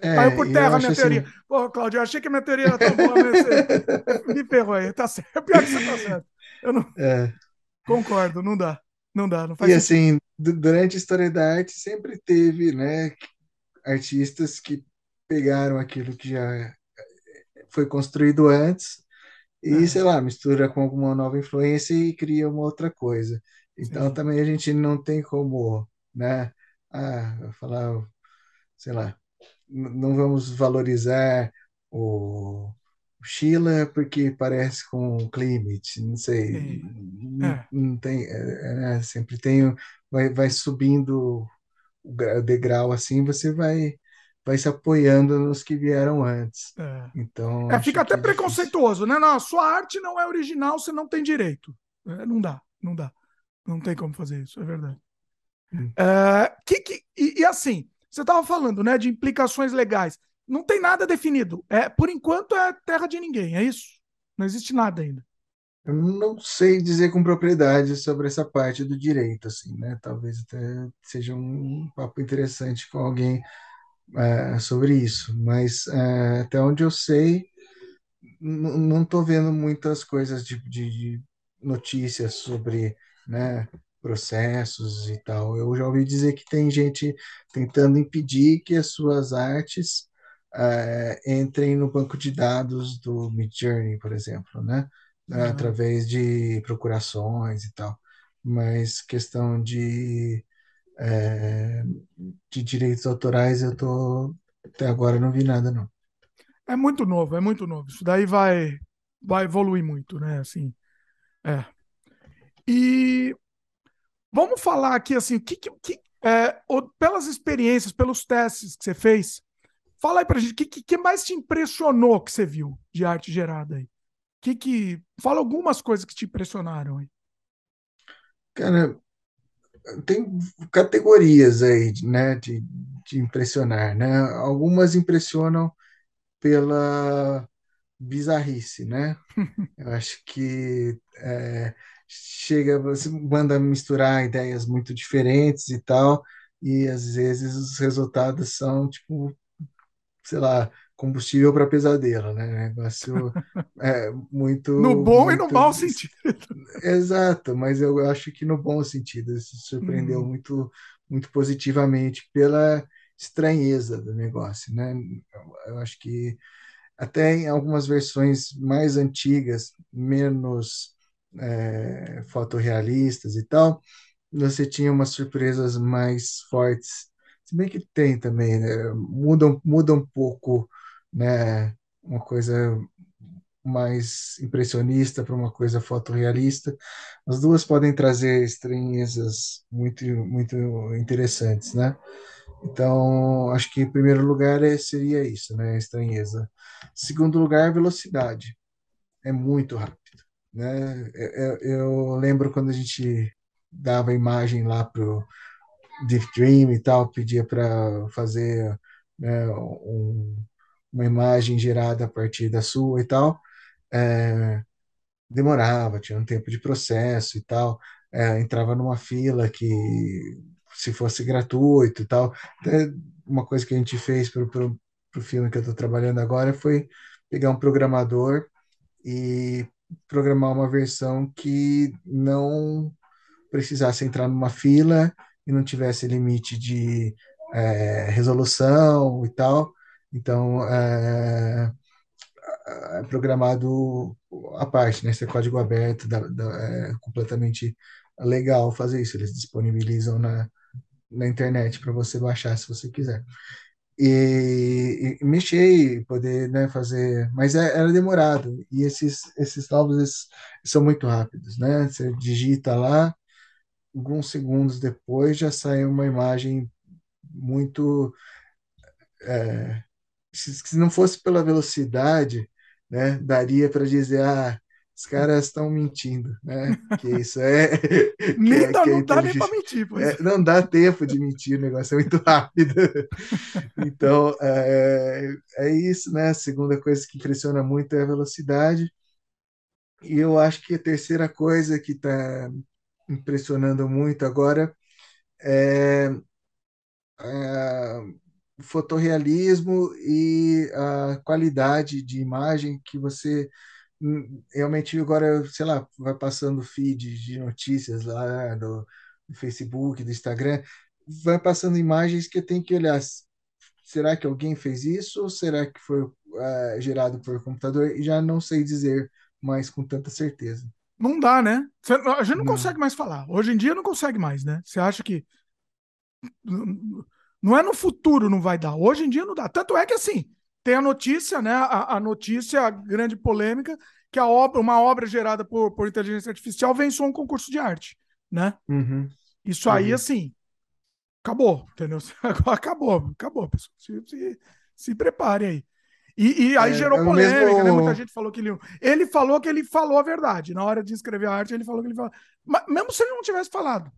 É, Caiu por terra a minha teoria. Assim... Pô, Claudio, eu achei que a minha teoria era tão boa, mas me ferrou aí. Tá certo. É (laughs) pior que você tá certo. Eu não... É. Concordo, não dá. Não dá, não faz E sentido. assim, durante a história da arte sempre teve, né, artistas que pegaram aquilo que já foi construído antes e, é. sei lá, mistura com alguma nova influência e cria uma outra coisa. Então Sim. também a gente não tem como, né, ah, falar, sei lá, não vamos valorizar o, Sheila porque parece com o Klimt, não sei, é. não, tem, é, é, sempre tem, vai, vai subindo o degrau assim, você vai vai se apoiando nos que vieram antes. É. Então é, fica até é preconceituoso, né? Não, a sua arte não é original, você não tem direito. É, não dá, não dá, não tem como fazer isso, é verdade. Hum. É, que, que, e, e assim, você estava falando, né, de implicações legais. Não tem nada definido. É, por enquanto é terra de ninguém, é isso? Não existe nada ainda. Eu não sei dizer com propriedade sobre essa parte do direito, assim, né? Talvez até seja um papo interessante com alguém é, sobre isso, mas é, até onde eu sei, não estou vendo muitas coisas de, de, de notícias sobre, né, processos e tal. Eu já ouvi dizer que tem gente tentando impedir que as suas artes uh, entrem no banco de dados do Midjourney, por exemplo, né? Uhum. Através de procurações e tal. Mas questão de, é, de direitos autorais, eu tô até agora não vi nada, não. É muito novo, é muito novo. Isso daí vai, vai evoluir muito, né? Assim, é. E vamos falar aqui assim, que, que, que é, pelas experiências, pelos testes que você fez, fala aí pra gente, o que, que mais te impressionou que você viu de arte gerada aí? Que que fala algumas coisas que te impressionaram aí? Cara, tem categorias aí, né, de, de impressionar, né? Algumas impressionam pela bizarrice, né? (laughs) Eu acho que é, chega, você manda misturar ideias muito diferentes e tal, e às vezes os resultados são tipo, sei lá, combustível para pesadelo, né? Negócio (laughs) é, muito. No bom muito... e no mau sentido. Exato, mas eu acho que no bom sentido, se surpreendeu hum. muito, muito positivamente pela estranheza do negócio, né? Eu acho que até em algumas versões mais antigas, menos é, fotorrealistas e tal, você tinha umas surpresas mais fortes. Se bem que tem também, né? Muda, muda um pouco, né? Uma coisa mais impressionista para uma coisa fotorrealista. As duas podem trazer estranhezas muito, muito interessantes, né? Então, acho que em primeiro lugar é, seria isso, né? Estranheza. Segundo lugar, velocidade. É muito rápido, né? Eu, eu lembro quando a gente dava imagem lá pro Deep Dream e tal, pedia para fazer né, um, uma imagem gerada a partir da sua e tal, é, demorava, tinha um tempo de processo e tal, é, entrava numa fila que se fosse gratuito e tal. Até uma coisa que a gente fez para o filme que eu estou trabalhando agora foi pegar um programador e programar uma versão que não precisasse entrar numa fila e não tivesse limite de é, resolução e tal. Então, é, é programado a parte, né? Esse é código aberto, da, da, é completamente legal fazer isso. Eles disponibilizam na, na internet para você baixar se você quiser. E, e mexer, poder né, fazer, mas é, era demorado. E esses, esses novos são muito rápidos, né? Você digita lá, alguns segundos depois já sai uma imagem muito. É, se, se não fosse pela velocidade, né, daria para dizer, ah, os caras estão mentindo, né? Que isso é. (laughs) nem é, dá, é não dá nem para mentir. É, não dá tempo de mentir, o negócio é muito rápido. (laughs) então, é, é isso, né? A segunda coisa que impressiona muito é a velocidade. E eu acho que a terceira coisa que está impressionando muito agora é, é o fotorrealismo e a qualidade de imagem que você realmente agora, sei lá, vai passando feed de notícias lá do, Facebook, do Instagram, vai passando imagens que tem que olhar. Será que alguém fez isso ou será que foi uh, gerado por computador? E já não sei dizer mais com tanta certeza. Não dá, né? A gente não, não, consegue mais falar. Hoje em dia não consegue mais, né? Você acha que. Não é no futuro não vai dar. Hoje em dia não dá. Tanto é que assim, tem a notícia, né? A, a notícia, a grande polêmica, que a obra, uma obra gerada por, por inteligência artificial venceu um concurso de arte, né? Uhum. Isso aí, uhum. assim, acabou, entendeu? (laughs) acabou, acabou, pessoal. Se, se, se prepare aí. E, e aí é, gerou polêmica, mesmo... né? Muita gente falou que ele. Ele falou que ele falou a verdade. Na hora de escrever a arte, ele falou que ele falou. Mas mesmo se ele não tivesse falado.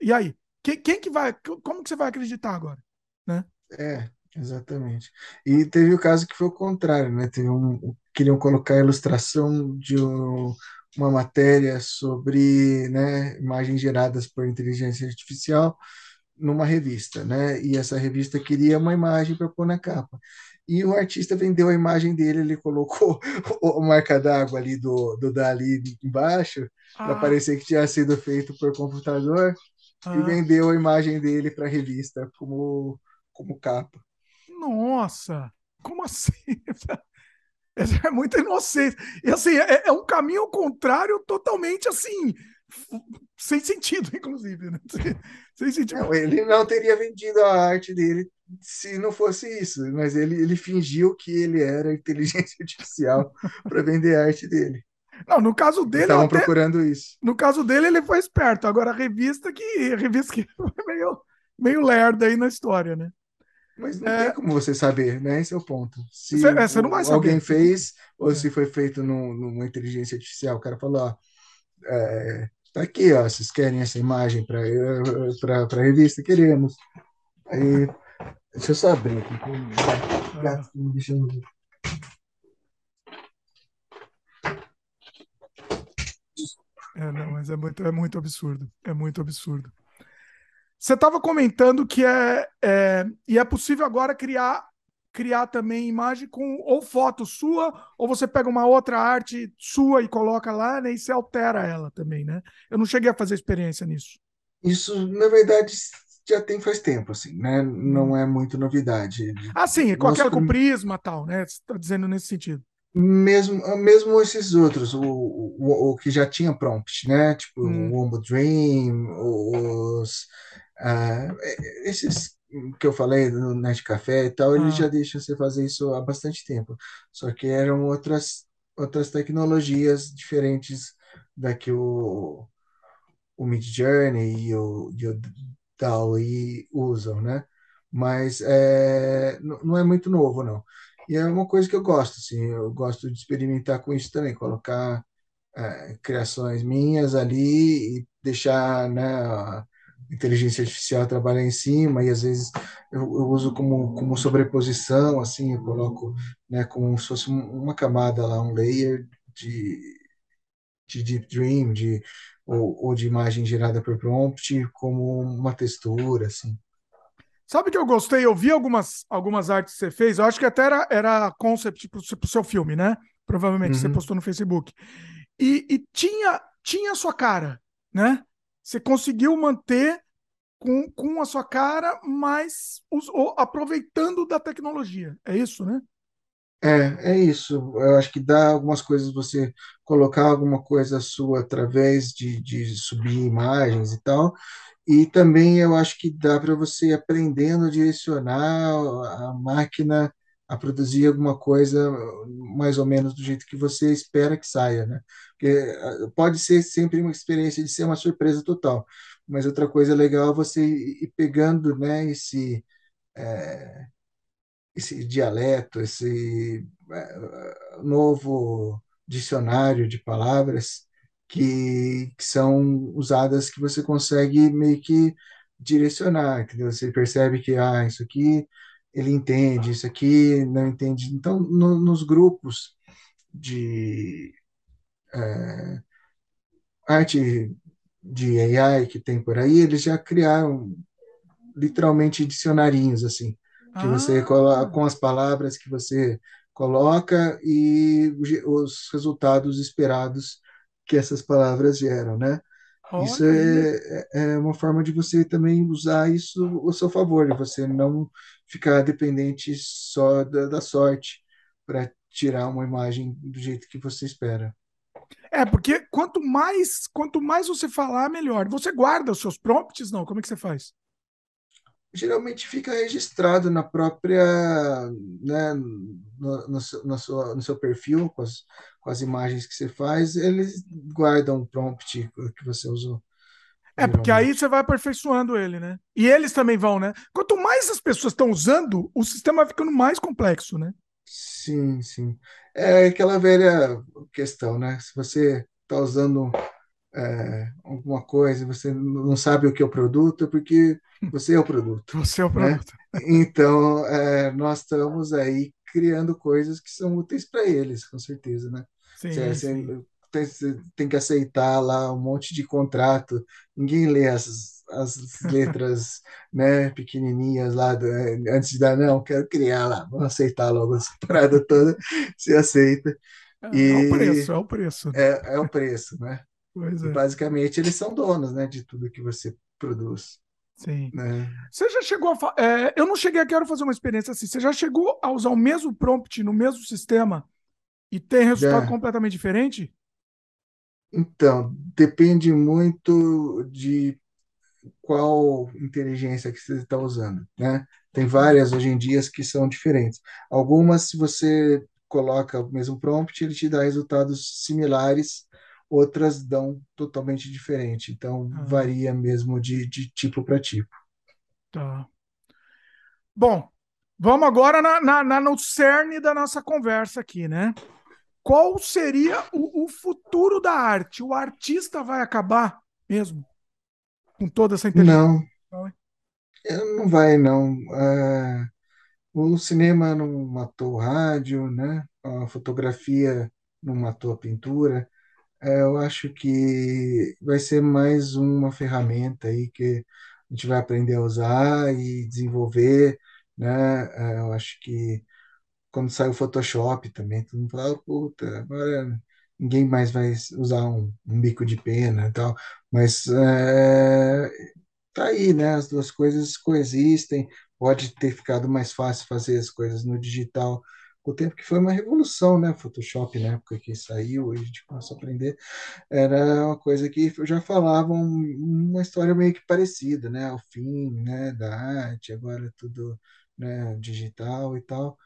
E aí? Quem, quem que vai. Como que você vai acreditar agora? Né? É, Exatamente. E teve o caso que foi o contrário, né? Teve um, queriam colocar a ilustração de um, uma matéria sobre né, imagens geradas por inteligência artificial numa revista, né? E essa revista queria uma imagem para pôr na capa. E o artista vendeu a imagem dele, ele colocou (laughs) a marca d'água ali do, do Dali embaixo, ah. para parecer que tinha sido feito por computador, ah. e vendeu a imagem dele para a revista como, como capa. Nossa, como assim? (laughs) É muita inocência. E assim, é, é um caminho contrário totalmente assim. sem sentido, (laughs) inclusive. Né? (laughs) Sem, sentido. Não, ele não teria vendido a arte dele se não fosse isso, mas ele, ele fingiu que ele era inteligência artificial para vender a arte dele. Não, no caso dele. Estavam até, procurando isso. No caso dele, ele foi esperto. Agora, a revista que. A revista que foi meio, meio lerda aí na história, né? Mas não é... tem como você saber, né? Esse é o ponto. Se você, é, você não vai saber. alguém fez, ou é. se foi feito no, numa inteligência artificial, o cara falou, ó, é, tá aqui, ó, vocês querem essa imagem para a revista? Queremos. Aí, deixa eu só abrir aqui. Gato, deixa eu... É, não, mas é muito, é muito absurdo. É muito absurdo. Você estava comentando que é, é, e é possível agora criar criar também imagem com ou foto sua, ou você pega uma outra arte sua e coloca lá, né, e você altera ela também, né? Eu não cheguei a fazer experiência nisso. Isso, na verdade, já tem faz tempo, assim, né? Não hum. é muito novidade. Ah, sim, qualquer Nós... com prisma tal, né? Você está dizendo nesse sentido. Mesmo, mesmo esses outros, o, o, o que já tinha prompt, né? Tipo hum. o Wombo Dream, os, uh, esses que eu falei no Net Café e tal, ah. ele já deixa você fazer isso há bastante tempo. Só que eram outras, outras tecnologias diferentes da que o, o Mid Journey e o, e o DALL-E usam, né? Mas é, não é muito novo, não. E é uma coisa que eu gosto, assim, eu gosto de experimentar com isso também, colocar é, criações minhas ali e deixar, né, inteligência artificial trabalhar em cima e às vezes eu, eu, uso como, como sobreposição, assim, eu coloco né, como se fosse uma camada lá, um layer de, de Deep Dream, de, ou, ou de imagem gerada por prompt, como uma textura, assim. Sabe que eu gostei? Eu vi algumas, algumas artes que você fez, eu acho que até era, era concept para o seu filme, né? Provavelmente uhum. você postou no Facebook. E, e tinha, tinha a sua cara, né? Você conseguiu manter com, com a sua cara, mas os, o, aproveitando da tecnologia. É isso, né? É, é isso. Eu acho que dá algumas coisas você colocar alguma coisa sua através de, de subir imagens e tal. E também eu acho que dá para você aprendendo a direcionar a máquina a produzir alguma coisa mais ou menos do jeito que você espera que saia, né? Porque ah, pode ser sempre uma experiência de ser uma surpresa total, mas outra coisa legal é você ir pegando, né, esse é, esse dialeto, esse é, novo dicionário de palavras que, que são usadas que você consegue meio que direcionar, entendeu? Você percebe que ah, isso aqui ele entende, isso aqui não entende. Então, no, nos grupos de é, arte de AI que tem por aí, eles já criaram literalmente dicionarinhos assim, que ah. você com as palavras que você coloca e os resultados esperados que essas palavras geram, né? Isso é, é, é uma forma de você também usar isso ao seu favor, de você não ficar dependente só da, da sorte para tirar uma imagem do jeito que você espera. É, porque quanto mais quanto mais você falar, melhor. Você guarda os seus prompts, não? Como é que você faz? Geralmente fica registrado na própria, né, no, no, no, seu, no seu perfil, com as, com as imagens que você faz, eles guardam o prompt que você usou. É, porque aí você vai aperfeiçoando ele, né? E eles também vão, né? Quanto mais as pessoas estão usando, o sistema vai ficando mais complexo, né? Sim, sim. É aquela velha questão, né? Se você está usando é, alguma coisa você não sabe o que é o produto, é porque você é o produto. Você é o né? produto. Né? Então, é, nós estamos aí criando coisas que são úteis para eles, com certeza, né? Sim, você, sim. Tem, tem, que aceitar lá um monte de contrato, ninguém lê as, as letras (laughs) né, pequenininhas lá do, antes de dar, não, quero criar lá, vamos aceitar logo essa (laughs) parada toda, se aceita. É, e, é o preço, é o preço. É, é o preço, né? Pois é. Basicamente, eles são donos né, de tudo que você produz. Sim. Né? Você já chegou a. É, eu não cheguei a quero fazer uma experiência assim. Você já chegou a usar o mesmo prompt no mesmo sistema e tem resultado já. completamente diferente? Então, depende muito de qual inteligência que você está usando, né? Tem várias hoje em dia que são diferentes. Algumas, se você coloca o mesmo prompt, ele te dá resultados similares, outras dão totalmente diferente. Então, Ah, varia mesmo de, de tipo para tipo. tá. Bom, vamos agora na, na, na- no cerne da nossa conversa aqui, né? Qual seria o, o futuro da arte? O artista vai acabar mesmo com toda essa inteligência? Não, não vai, não. É, o cinema não matou o rádio, né? A fotografia não matou a pintura. É, eu acho que vai ser mais uma ferramenta aí que a gente vai aprender a usar e desenvolver, né? É, eu acho que quando sai o Photoshop também, todo mundo fala, "Ah, puta, agora ninguém mais vai usar um, um bico de pena e tal, mas é, tá aí, né? As duas coisas coexistem, pode ter ficado mais fácil fazer as coisas no digital o tempo que foi uma revolução, né? Photoshop na época que saiu, a gente começou a aprender era uma coisa que já falavam uma história meio que parecida, né? O fim, né, da arte, agora é tudo, né, digital e tal.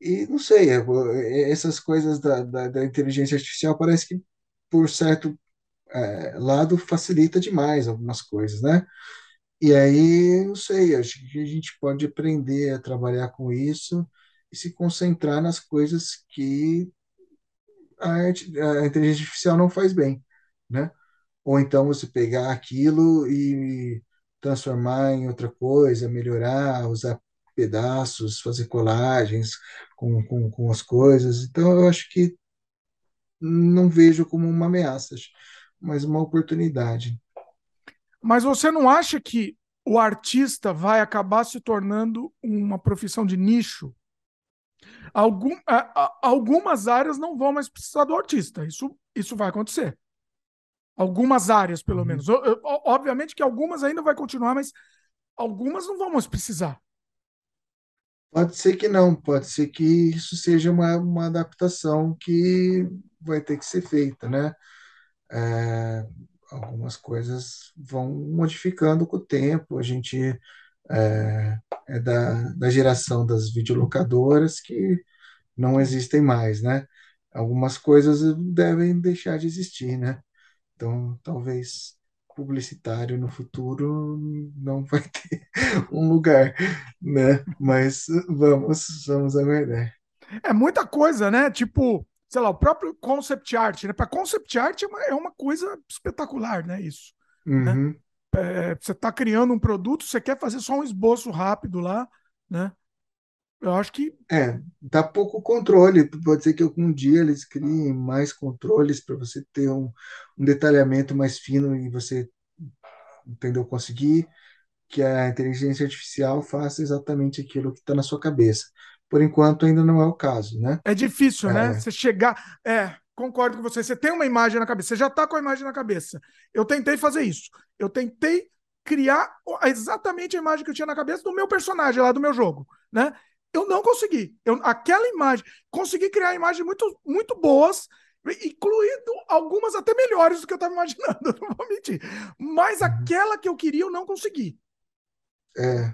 E não sei, é, essas coisas da, da, da inteligência artificial parece que, por certo é, lado, facilita demais algumas coisas, né? E aí, não sei, acho que a gente pode aprender a trabalhar com isso e se concentrar nas coisas que a, arte- a inteligência artificial não faz bem, né? Ou então você pegar aquilo e transformar em outra coisa, melhorar, usar pedaços, fazer colagens com, com, com as coisas. Então, eu acho que não vejo como uma ameaça, mas uma oportunidade. Mas você não acha que o artista vai acabar se tornando uma profissão de nicho? Algum, a- a- algumas áreas não vão mais precisar do artista. Isso, isso vai acontecer. Algumas áreas, pelo Uhum. menos. O- o- Obviamente que algumas ainda vai continuar, mas algumas não vão mais precisar. Pode ser que não, pode ser que isso seja uma, uma adaptação que vai ter que ser feita, né? É, algumas coisas vão modificando com o tempo. A gente é, é da, da geração das videolocadoras que não existem mais, né? Algumas coisas devem deixar de existir, né? Então, talvez publicitário no futuro não vai (laughs) ter um lugar, né? Mas vamos, vamos aguardar. É muita coisa, né? Tipo, sei lá, o próprio concept art, né? Para concept art é uma, é uma coisa espetacular, né? Isso, né? É, você está criando um produto, você quer fazer só um esboço rápido lá, né? Eu acho que É, dá pouco controle. Pode ser que algum dia eles criem mais controles para você ter um, um detalhamento mais fino e você, entendeu, conseguir que a inteligência artificial faça exatamente aquilo que está na sua cabeça. Por enquanto, ainda não é o caso, né? é difícil, né? É, Você chegar. É, concordo com você. Você tem uma imagem na cabeça, você já está com a imagem na cabeça. Eu tentei fazer isso. Eu tentei criar exatamente a imagem que eu tinha na cabeça do meu personagem lá do meu jogo, né? Eu não consegui. Eu, aquela imagem, consegui criar imagens muito, muito boas, incluindo algumas até melhores do que eu estava imaginando, (laughs) não vou mentir. Mas uhum. aquela que eu queria, eu não consegui. É.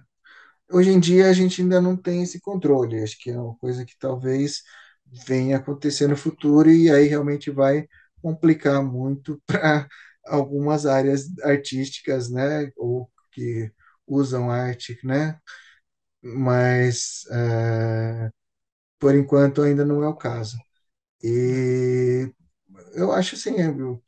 Hoje em dia a gente ainda não tem esse controle. Acho que é uma coisa que talvez venha acontecer no futuro e aí realmente vai complicar muito (laughs) para algumas áreas artísticas, né? Ou que usam arte, né? Mas é, por enquanto ainda não é o caso. E eu acho assim,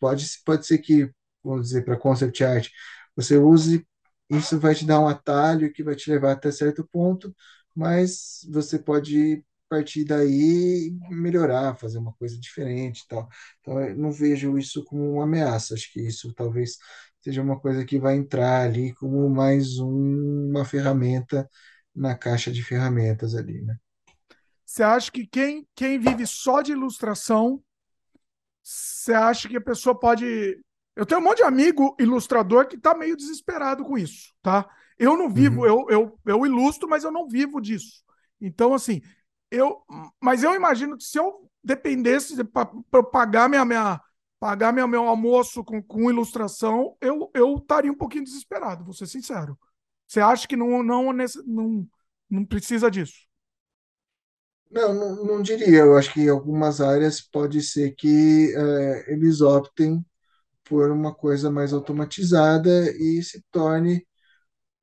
pode, pode ser que, vamos dizer, para concept art, você use, isso vai te dar um atalho que vai te levar até certo ponto, mas você pode partir daí melhorar, fazer uma coisa diferente e tal. Então, eu não vejo isso como uma ameaça, acho que isso talvez seja uma coisa que vai entrar ali como mais um- uma ferramenta na caixa de ferramentas ali, né? Você acha que quem, quem vive só de ilustração, você acha que a pessoa pode. Eu tenho um monte de amigo ilustrador que está meio desesperado com isso, tá? Eu não vivo, Uhum. eu, eu, eu ilustro, mas eu não vivo disso. Então, assim, eu. Mas eu imagino que se eu dependesse para pagar minha, minha, pagar meu, meu almoço com, com ilustração, eu, eu estaria um pouquinho desesperado, vou ser sincero. Você acha que não, não, não, não precisa disso? Não, não, não diria. Eu acho que em algumas áreas pode ser que é, eles optem por uma coisa mais automatizada e se torne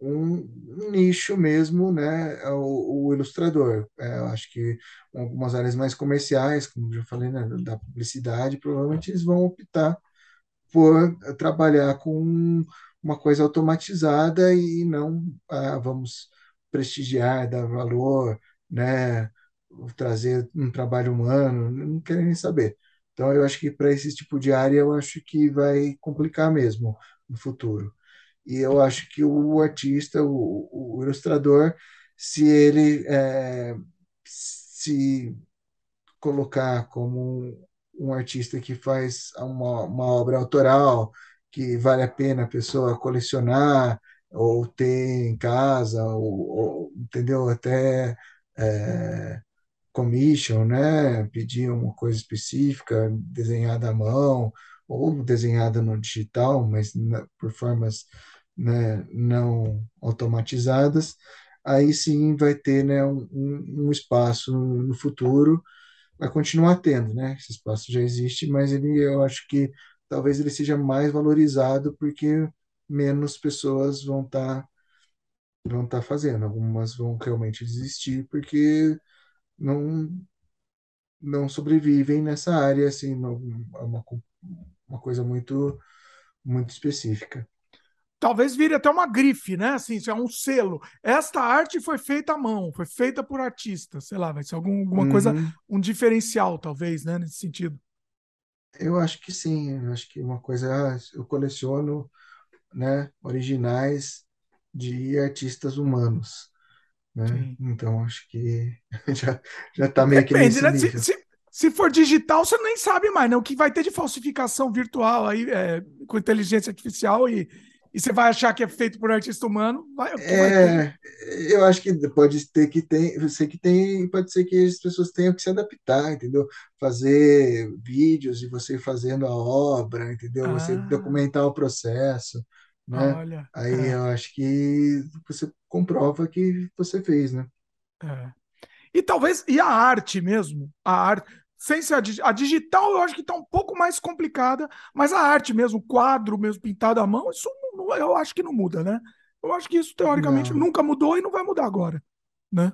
um, nicho mesmo, né? é O, o ilustrador. É, eu acho que algumas áreas mais comerciais, como já falei, né, da publicidade, provavelmente eles vão optar por trabalhar com uma coisa automatizada e não ah, vamos prestigiar, dar valor, né? trazer um trabalho humano, não querem nem saber. Então, eu acho que para esse tipo de área, eu acho que vai complicar mesmo no futuro. E eu acho que o artista, o, o ilustrador, se ele é, se colocar como um, um, artista que faz uma, uma obra autoral, que vale a pena a pessoa colecionar ou ter em casa, ou, ou entendeu? Até é, commission, né? Pedir uma coisa específica, desenhada à mão, ou desenhada no digital, mas na, por formas né, não automatizadas, aí sim vai ter né, um, um espaço no futuro, vai continuar tendo, né? Esse espaço já existe, mas ele, eu acho que talvez ele seja mais valorizado porque menos pessoas vão estar tá, vão tá fazendo. Algumas vão realmente desistir porque não não sobrevivem nessa área assim, não, é uma, uma coisa muito muito específica. Talvez vire até uma grife, né? Assim, é um selo. Esta arte foi feita à mão, foi feita por artista, sei lá, vai ser algum, alguma uhum. coisa, um diferencial, talvez, né? Nesse sentido. Eu acho que sim, eu acho que uma coisa, ah, eu coleciono, né, originais de artistas humanos, né? Então acho que (laughs) já já está meio que nesse né? nível. Se, se, se, for digital, você nem sabe mais, né? O que vai ter de falsificação virtual aí é, com inteligência artificial e e você vai achar que é feito por artista humano, vai, é, eu acho que pode ter que tem, sei que tem, pode ser que as pessoas tenham que se adaptar, entendeu? Fazer vídeos de você fazendo a obra, entendeu? Ah. Você documentar o processo, né? Olha, Aí é. eu acho que você comprova que você fez, né? É. E talvez, e a arte mesmo, a arte, sem ser a, a digital, eu acho que está um pouco mais complicada, mas a arte mesmo, o quadro mesmo pintado à mão, isso não, eu acho que não muda, né? Eu acho que isso, teoricamente, não. nunca mudou e não vai mudar agora, né?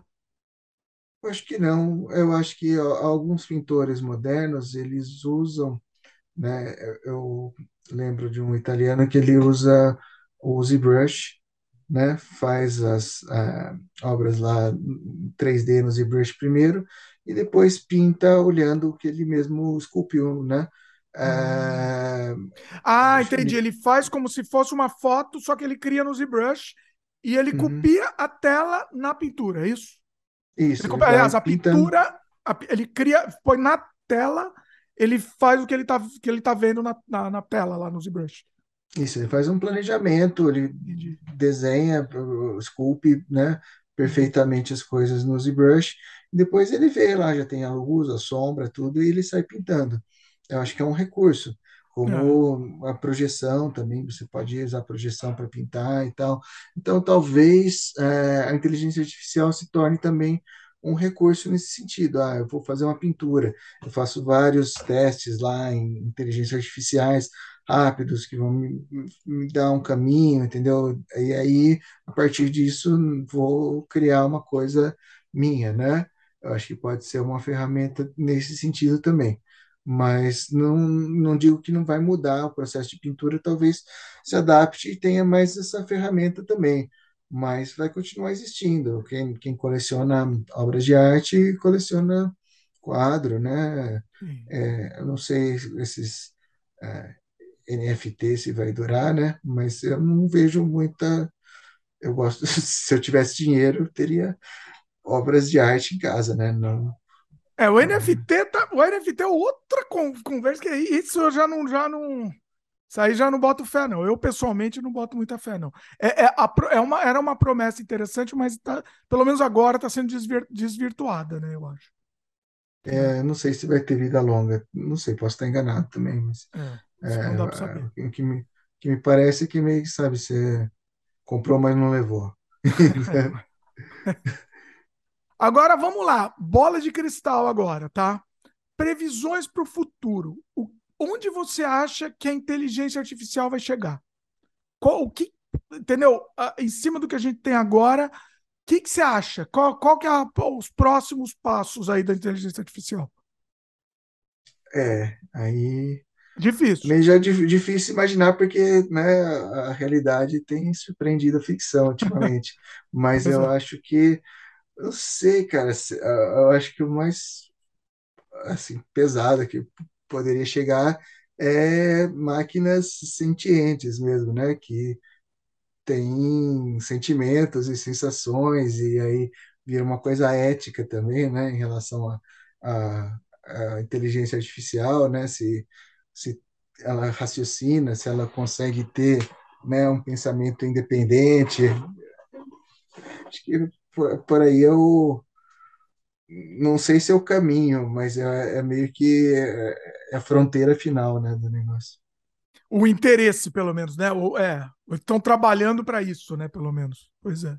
Eu acho que não. Eu acho que alguns pintores modernos, eles usam, né? Eu lembro de um italiano que ele usa o ZBrush, né? Faz as uh, obras lá 3D no ZBrush primeiro e depois pinta olhando o que ele mesmo esculpiu, né? É... Ah, entendi. Ele faz como se fosse uma foto, só que ele cria no ZBrush e ele uhum. copia a tela na pintura, é isso? Isso. Ele copia, aliás, a pintura, a, ele cria, põe na tela, ele faz o que ele tá, que ele tá vendo na, na, na tela lá no ZBrush. Isso, ele faz um planejamento, ele entendi. desenha, esculpe, né, perfeitamente as coisas no ZBrush depois ele vê lá, já tem a luz, a sombra, tudo, e ele sai pintando. Eu acho que é um recurso. Como é. a projeção também, você pode usar a projeção para pintar e tal. Então, talvez é, a inteligência artificial se torne também um recurso nesse sentido. Ah, eu vou fazer uma pintura, eu faço vários testes lá em inteligências artificiais rápidos que vão me, me, dar um caminho, entendeu? E aí, a partir disso, vou criar uma coisa minha, né? Eu acho que pode ser uma ferramenta nesse sentido também. Mas não, não digo que não vai mudar o processo de pintura, talvez se adapte e tenha mais essa ferramenta também. Mas vai continuar existindo. Quem, quem coleciona obras de arte coleciona quadro, né? É, eu não sei esses é, NFT se vai durar, né? Mas eu não vejo muita. Eu gosto, (laughs) se eu tivesse dinheiro, eu teria obras de arte em casa, né? Não, é, o NFT tá, o NFT é outra conversa que isso eu já não já não isso aí já não boto fé não. Eu pessoalmente não boto muita fé não. É, é, a, é uma, era uma promessa interessante, mas tá, pelo menos agora está sendo desvir, desvirtuada, né? Eu acho. É, não sei se vai ter vida longa, não sei, posso estar enganado também, mas É, isso não dá para saber. é, o que me, que me parece é que meio que, sabe, você comprou, mas não levou. (laughs) (laughs) Agora vamos lá, bola de cristal agora, tá? Previsões para o futuro. Onde você acha que a inteligência artificial vai chegar? Qual, o que, entendeu? Em cima do que a gente tem agora, o que, que você acha? Qual, qual que é a- os próximos passos aí da inteligência artificial? É, aí Difícil. meio já é dif- difícil imaginar porque, né, a realidade tem surpreendido a ficção ultimamente. (laughs) Mas eu acho que, eu sei, cara, ah, eu acho que o mais assim pesado que poderia chegar é máquinas sentientes mesmo, né, que têm sentimentos e sensações e aí vira uma coisa ética também, né, em relação à à- à inteligência artificial, né, se se ela raciocina, se ela consegue ter, né, um pensamento independente. Acho que por, por aí eu não sei se é o caminho, mas é, é meio que é, é a fronteira final, né, do negócio. O interesse, pelo menos, né? O, é, estão trabalhando para isso, né? Pelo menos. Pois é.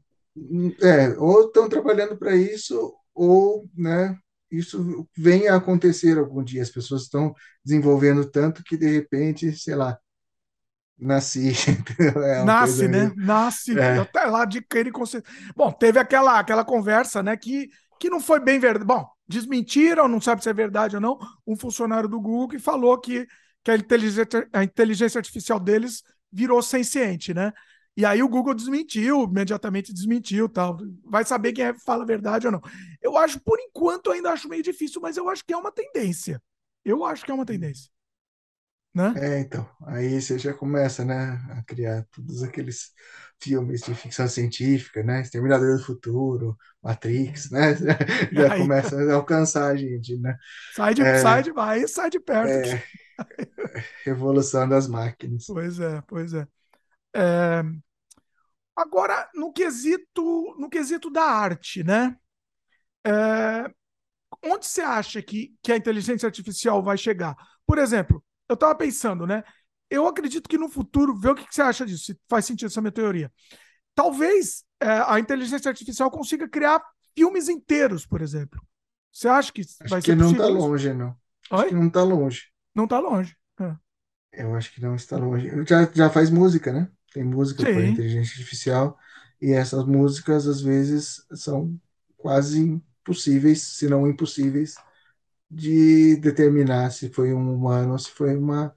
É, ou estão trabalhando para isso, ou, né, isso vem a acontecer algum dia. As pessoas estão desenvolvendo tanto que, de repente, sei lá, nasci. (laughs) É Nasce, né? meio. Nasce É, até lá de querer consciência. Bom, teve aquela, aquela conversa, né? Que, que não foi bem verdade. Bom, desmentiram, não sabe se é verdade ou não. Um funcionário do Google que falou que, que a, inteligência, a inteligência artificial deles virou senciente, né? E aí o Google desmentiu, imediatamente desmentiu, tal. Vai saber quem é, fala a verdade ou não. Eu acho, por enquanto, ainda acho meio difícil, mas eu acho que é uma tendência. Eu acho que é uma tendência, né? é, então, aí você já começa, né, a criar todos aqueles filmes de ficção científica, né, Exterminador do Futuro, Matrix, né, (laughs) (laughs) já Aí começa a alcançar a gente, né, sai de, sai é, de, vai, sai de perto. é, (laughs) revolução das máquinas. Pois é, pois é. É, Agora, no quesito, no quesito da arte, né? É, onde você acha que, que a inteligência artificial vai chegar? Por exemplo, eu estava pensando, né? Eu acredito que no futuro, vê o que, que você acha disso, se faz sentido essa minha teoria. Talvez é, a inteligência artificial consiga criar filmes inteiros, por exemplo. Você acha que Acho vai ser que não está possível isso? longe, não. Acho que Oi? não está longe. Não está longe. Eu acho que não está longe. Já, já faz música, né? Tem música por Sim, inteligência artificial e essas músicas às vezes são quase impossíveis, se não impossíveis, de determinar se foi um humano ou se foi uma,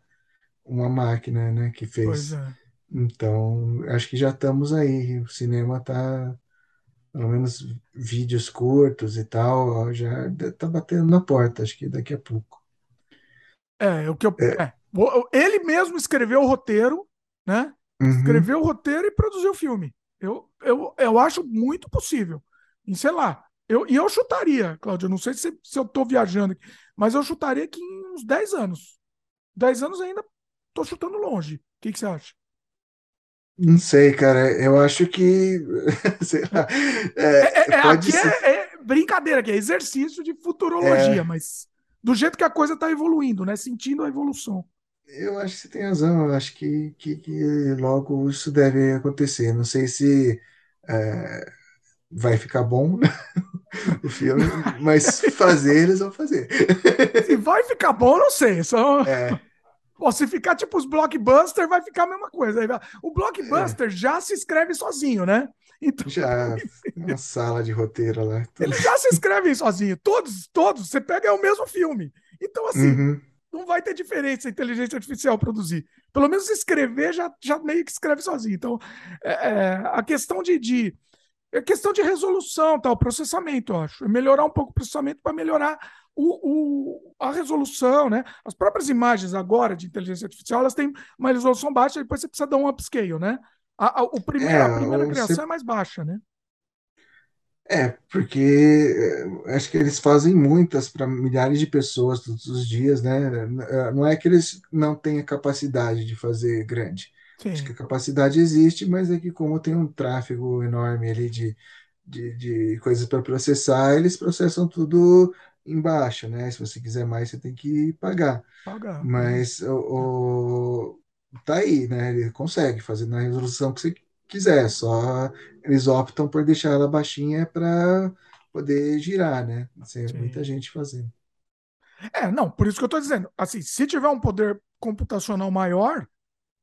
uma máquina, né, que fez. é. Então, acho que já estamos aí. O cinema está, pelo menos vídeos curtos e tal, já está batendo na porta, acho que daqui a pouco. É, o que eu, É, é. Ele mesmo escreveu o roteiro, né? uhum. Escreveu o roteiro e produziu o filme. Eu, eu, eu acho muito possível. E sei lá, eu, e eu chutaria, Cláudio, eu não sei se, se eu tô viajando aqui, mas eu chutaria que em uns 10 anos. 10 anos ainda tô chutando longe. O que, que você acha? Não sei, cara. Eu acho que, (laughs) sei lá, É, é, é- é- pode aqui ser. é, é brincadeira, aqui é exercício de futurologia, é, mas do jeito que a coisa está evoluindo, né? Sentindo a evolução. eu acho que você tem razão. Eu acho que, que, que logo isso deve acontecer. Não sei se é, vai ficar bom, né, o filme, mas fazer eles vão fazer. Se vai ficar bom, não sei. Só É, Ou se ficar tipo os blockbusters, vai ficar a mesma coisa. O é, blockbuster já se escreve sozinho, né? Então, já uma sala de roteiro lá. tudo. ele já se escreve sozinho. Todos, todos, você pega é o mesmo filme. Então, assim, Uhum. não vai ter diferença a inteligência artificial produzir. Pelo menos escrever já, já meio que escreve sozinho. Então, é, é, a questão de, de é questão de resolução, tal, processamento, eu acho. É melhorar um pouco o processamento para melhorar o, o- a resolução, né? As próprias imagens agora de inteligência artificial, elas têm uma resolução baixa, depois você precisa dar um upscale, né? A, a, o primeiro, É, a primeira ou você criação é mais baixa, né? É, porque é, acho que eles fazem muitas para milhares de pessoas todos os dias, né? Não é que eles não tenham capacidade de fazer grande. Acho que Sim, a capacidade existe, mas é que como tem um tráfego enorme ali de, de, de coisas para processar, eles processam tudo embaixo, né? Se você quiser mais, você tem que pagar. Pagar, pagar. Mas o, o- tá aí, né? Ele consegue fazer na resolução que você quiser, só eles optam por deixar ela baixinha para poder girar, né? Tem muita Sim. gente fazendo. É, não, por isso que eu tô dizendo. Assim, se tiver um poder computacional maior,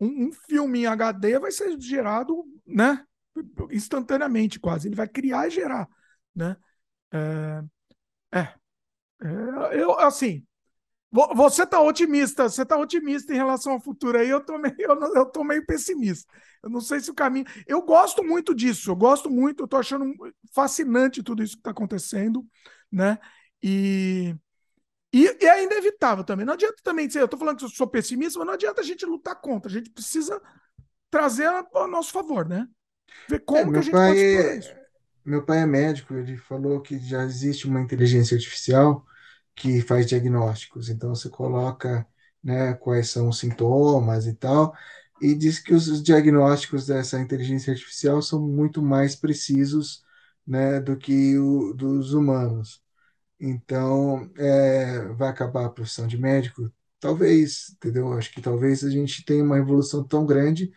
um, um filme em HD vai ser gerado, né? Instantaneamente, quase. Ele vai criar e gerar, né? É, é, é, eu, assim, vo- você tá otimista, você tá otimista em relação ao futuro aí, eu tô meio, eu, eu tô meio pessimista. Eu não sei se o caminho. Eu gosto muito disso, eu gosto muito, eu tô achando fascinante tudo isso que tá acontecendo, né? E. E, e é inevitável também. Não adianta também dizer, eu tô falando que eu sou pessimista, mas não adianta a gente lutar contra. A gente precisa trazer a, a nosso favor, né? Ver É, como que a gente pode pai, explorar isso. é- meu pai é médico, ele falou que já existe uma inteligência artificial que faz diagnósticos. Então você coloca, né, quais são os sintomas e tal, e diz que os os diagnósticos dessa inteligência artificial são muito mais precisos, né, do que o dos humanos. Então, é, vai acabar a profissão de médico? Talvez, entendeu? Acho que talvez a gente tenha uma evolução tão grande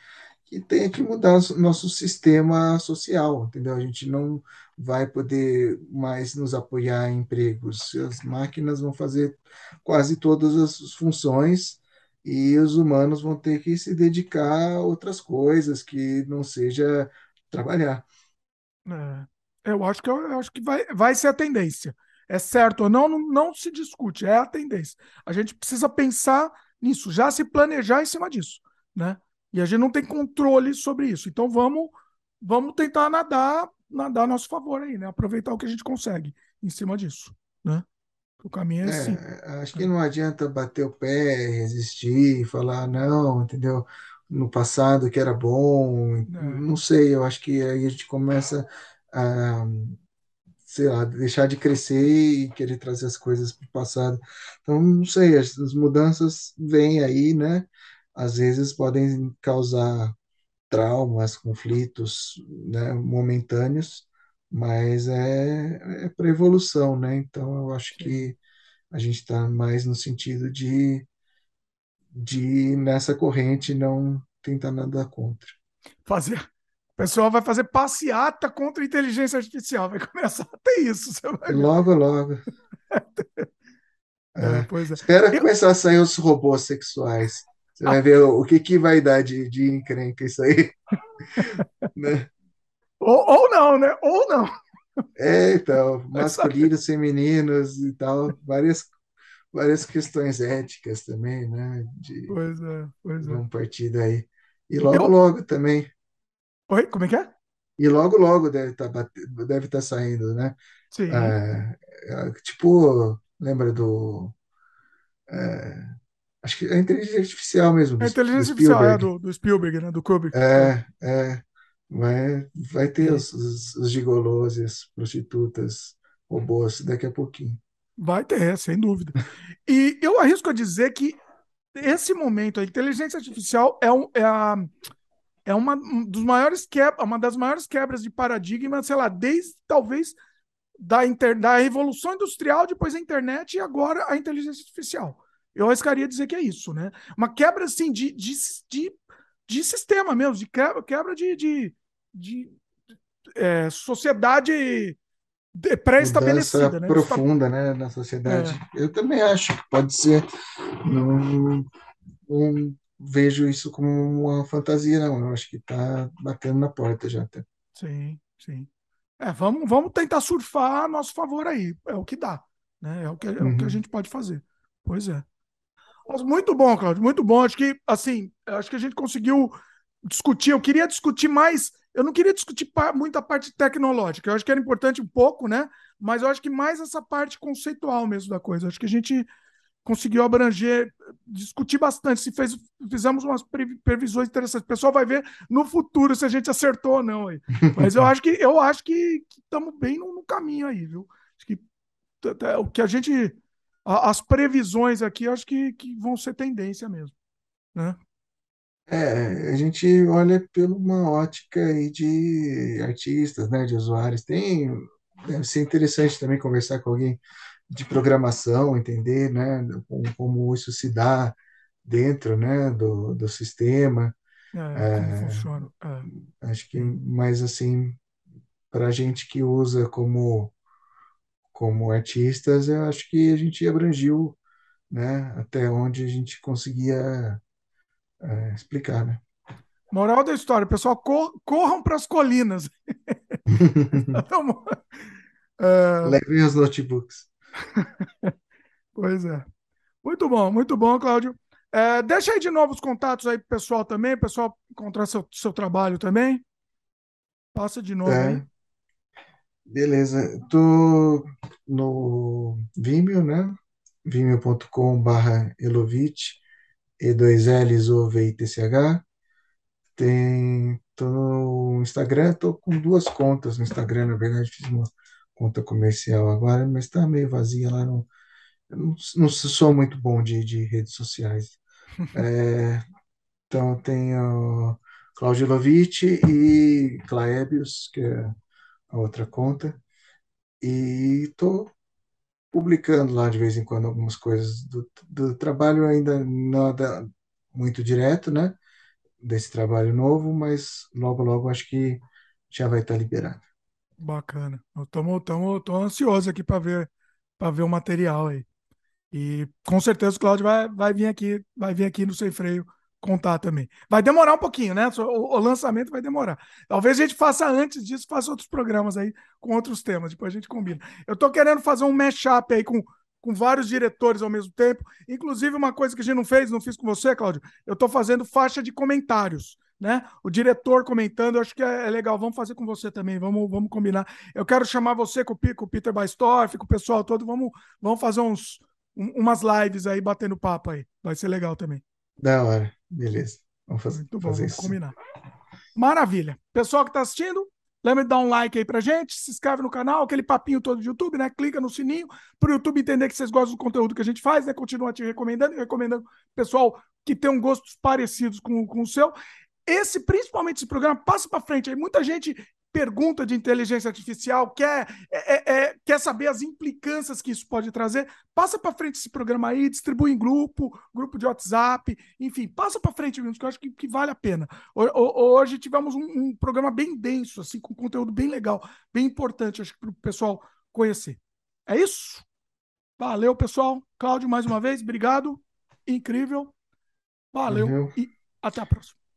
que tenha que mudar nosso sistema social, entendeu? A gente não vai poder mais nos apoiar em empregos. As máquinas vão fazer quase todas as funções e os humanos vão ter que se dedicar a outras coisas que não seja trabalhar. É, eu acho que eu, acho que vai, vai ser a tendência. É certo ou não, não, não se discute, é a tendência. A gente precisa pensar nisso, já se planejar em cima disso, né? E a gente não tem controle sobre isso. Então vamos, vamos tentar nadar, nadar a nosso favor aí, né? Aproveitar o que a gente consegue em cima disso, né? O caminho é. É, acho que não adianta bater o pé, resistir, falar não, entendeu? No passado que era bom, É, não sei, eu acho que aí a gente começa a, sei lá, deixar de crescer e querer trazer as coisas para o passado. Então, não sei, as, as mudanças vêm aí, né? Às vezes podem causar traumas, conflitos, né, momentâneos, mas é, é para evolução, né? Então, eu acho que a gente está mais no sentido de, de ir nessa corrente e não tentar nada contra. Fazer. O pessoal vai fazer passeata contra a inteligência artificial. Vai (laughs) começar a ter isso. Logo, logo. (laughs) É, é. pois é. Espera Eu, começar a sair os robôs sexuais. Você vai ah, ver o, que, que vai dar de, de encrenca isso aí, (laughs) né? ou, ou não, né? Ou não. É, então, masculinos, femininos e tal, várias, várias questões éticas também, né? De, Pois é, pois é. vão partir daí. E logo, Eu. logo também. Oi, como é que é? E logo, logo deve estar deve tá saindo, né? Sim. É, é, tipo, lembra do. é, acho que é a inteligência artificial mesmo, do, A do inteligência artificial é do, do Spielberg, né? Do Kubrick. É, É, é, vai, vai ter os, os, os gigolôs e as prostitutas robôs daqui a pouquinho. Vai ter, sem dúvida. E eu arrisco a dizer que esse momento, a inteligência artificial é, um, é, a, é uma, um dos maiores quebra, uma das maiores quebras de paradigma, sei lá, desde talvez da, inter, da revolução industrial, depois a internet e agora a inteligência artificial. Eu arriscaria dizer que é isso, né? Uma quebra assim de, de, de, de sistema mesmo, de quebra, quebra de, de, de é, sociedade pré-estabelecida, né? profunda, né, na sociedade. É, Eu também acho que pode ser. Não, não vejo isso como uma fantasia, não. Eu acho que está batendo na porta já. Até. sim, sim. É, vamos, vamos tentar surfar a nosso favor aí. É o que dá, né? É o que, é o que a Uhum. gente pode fazer. Pois é. Mas muito bom, Claudio, muito bom. Acho que, assim, acho que a gente conseguiu discutir. Eu queria discutir mais. Eu não queria discutir pa- muito a parte tecnológica. Eu acho que era importante um pouco, né? Mas eu acho que mais essa parte conceitual mesmo da coisa. Acho que a gente conseguiu abranger, discutir bastante. Se fez, fizemos umas pre- previsões interessantes. O pessoal vai ver no futuro se a gente acertou ou não aí. (laughs) Mas eu acho que eu acho que estamos bem no, no caminho aí, viu? Acho que o que a gente a- as previsões aqui, acho que, que vão ser tendência mesmo, né? É, a gente olha por uma ótica aí de artistas, né, de usuários. Tem, deve ser interessante também conversar com alguém de programação, entender né, como, como isso se dá dentro né, do, do sistema. É, funciona. É, acho que mais assim, para a gente que usa como, como artistas, eu acho que a gente abrangiu né, até onde a gente conseguia é, explicar. Né? Moral da história, pessoal, cor, corram para as colinas. (laughs) (laughs) uh... Levem os notebooks. (laughs) pois é. Muito bom, muito bom, Cláudio. É, deixa aí de novo os contatos aí pro pessoal também, pessoal encontrar seu, seu trabalho também. Passa de novo é. aí. Beleza. Tô no Vimeo, né? vimeo.com barra Elovitch, E2Ls, O, V, I, T, C, H. Tem, tô no Instagram, tô com duas contas no Instagram, na verdade, fiz uma conta comercial agora, mas tá meio vazia lá. Não, não, não sou muito bom de, de redes sociais. (laughs) É, então, tenho Claudio Lovitch e Claebius, que é a outra conta. E estou publicando lá de vez em quando algumas coisas do, do trabalho, ainda nada muito direto, né? Desse trabalho novo, mas logo, logo acho que já vai estar liberado. Bacana. Eu tô, tô, tô ansioso aqui para ver, para ver o material aí. E com certeza o Claudio vai, vai vir aqui, vai vir aqui no Sem Freio contar também. Vai demorar um pouquinho, né? O, o, lançamento vai demorar. Talvez a gente faça antes disso, faça outros programas aí com outros temas, depois a gente combina. Eu tô querendo fazer um mashup aí com, com vários diretores ao mesmo tempo. Inclusive, uma coisa que a gente não fez, não fiz com você, Cláudio, eu tô fazendo faixa de comentários né? O diretor comentando, acho que é, é, legal. Vamos fazer com você também, vamos, vamos combinar. Eu quero chamar você com o, com o Peter Baistorff, com o pessoal todo. Vamos, vamos fazer uns, um, umas lives aí, batendo papo aí. Vai ser legal também. Da hora, beleza. Vamos fazer, Muito bom, fazer vamos isso. combinar. Maravilha. Pessoal que está assistindo, lembra de dar um like aí pra gente, se inscreve no canal, aquele papinho todo do YouTube, né? Clica no sininho para o YouTube entender que vocês gostam do conteúdo que a gente faz, né? Continua te recomendando e recomendando pessoal que tem um gostos parecidos com, com o seu. Esse, principalmente esse programa, passa para frente. Aí muita gente pergunta de inteligência artificial, quer, é, é, é, quer saber as implicâncias que isso pode trazer, passa para frente esse programa aí, distribui em grupo, grupo de WhatsApp, enfim, passa para frente, que eu acho que, que, vale a pena. Hoje tivemos um, um, programa bem denso, assim, com conteúdo bem legal, bem importante, acho que para o pessoal conhecer. É isso? Valeu, pessoal. Cláudio, mais uma vez, obrigado. Incrível. Valeu, Valeu. e até a próxima.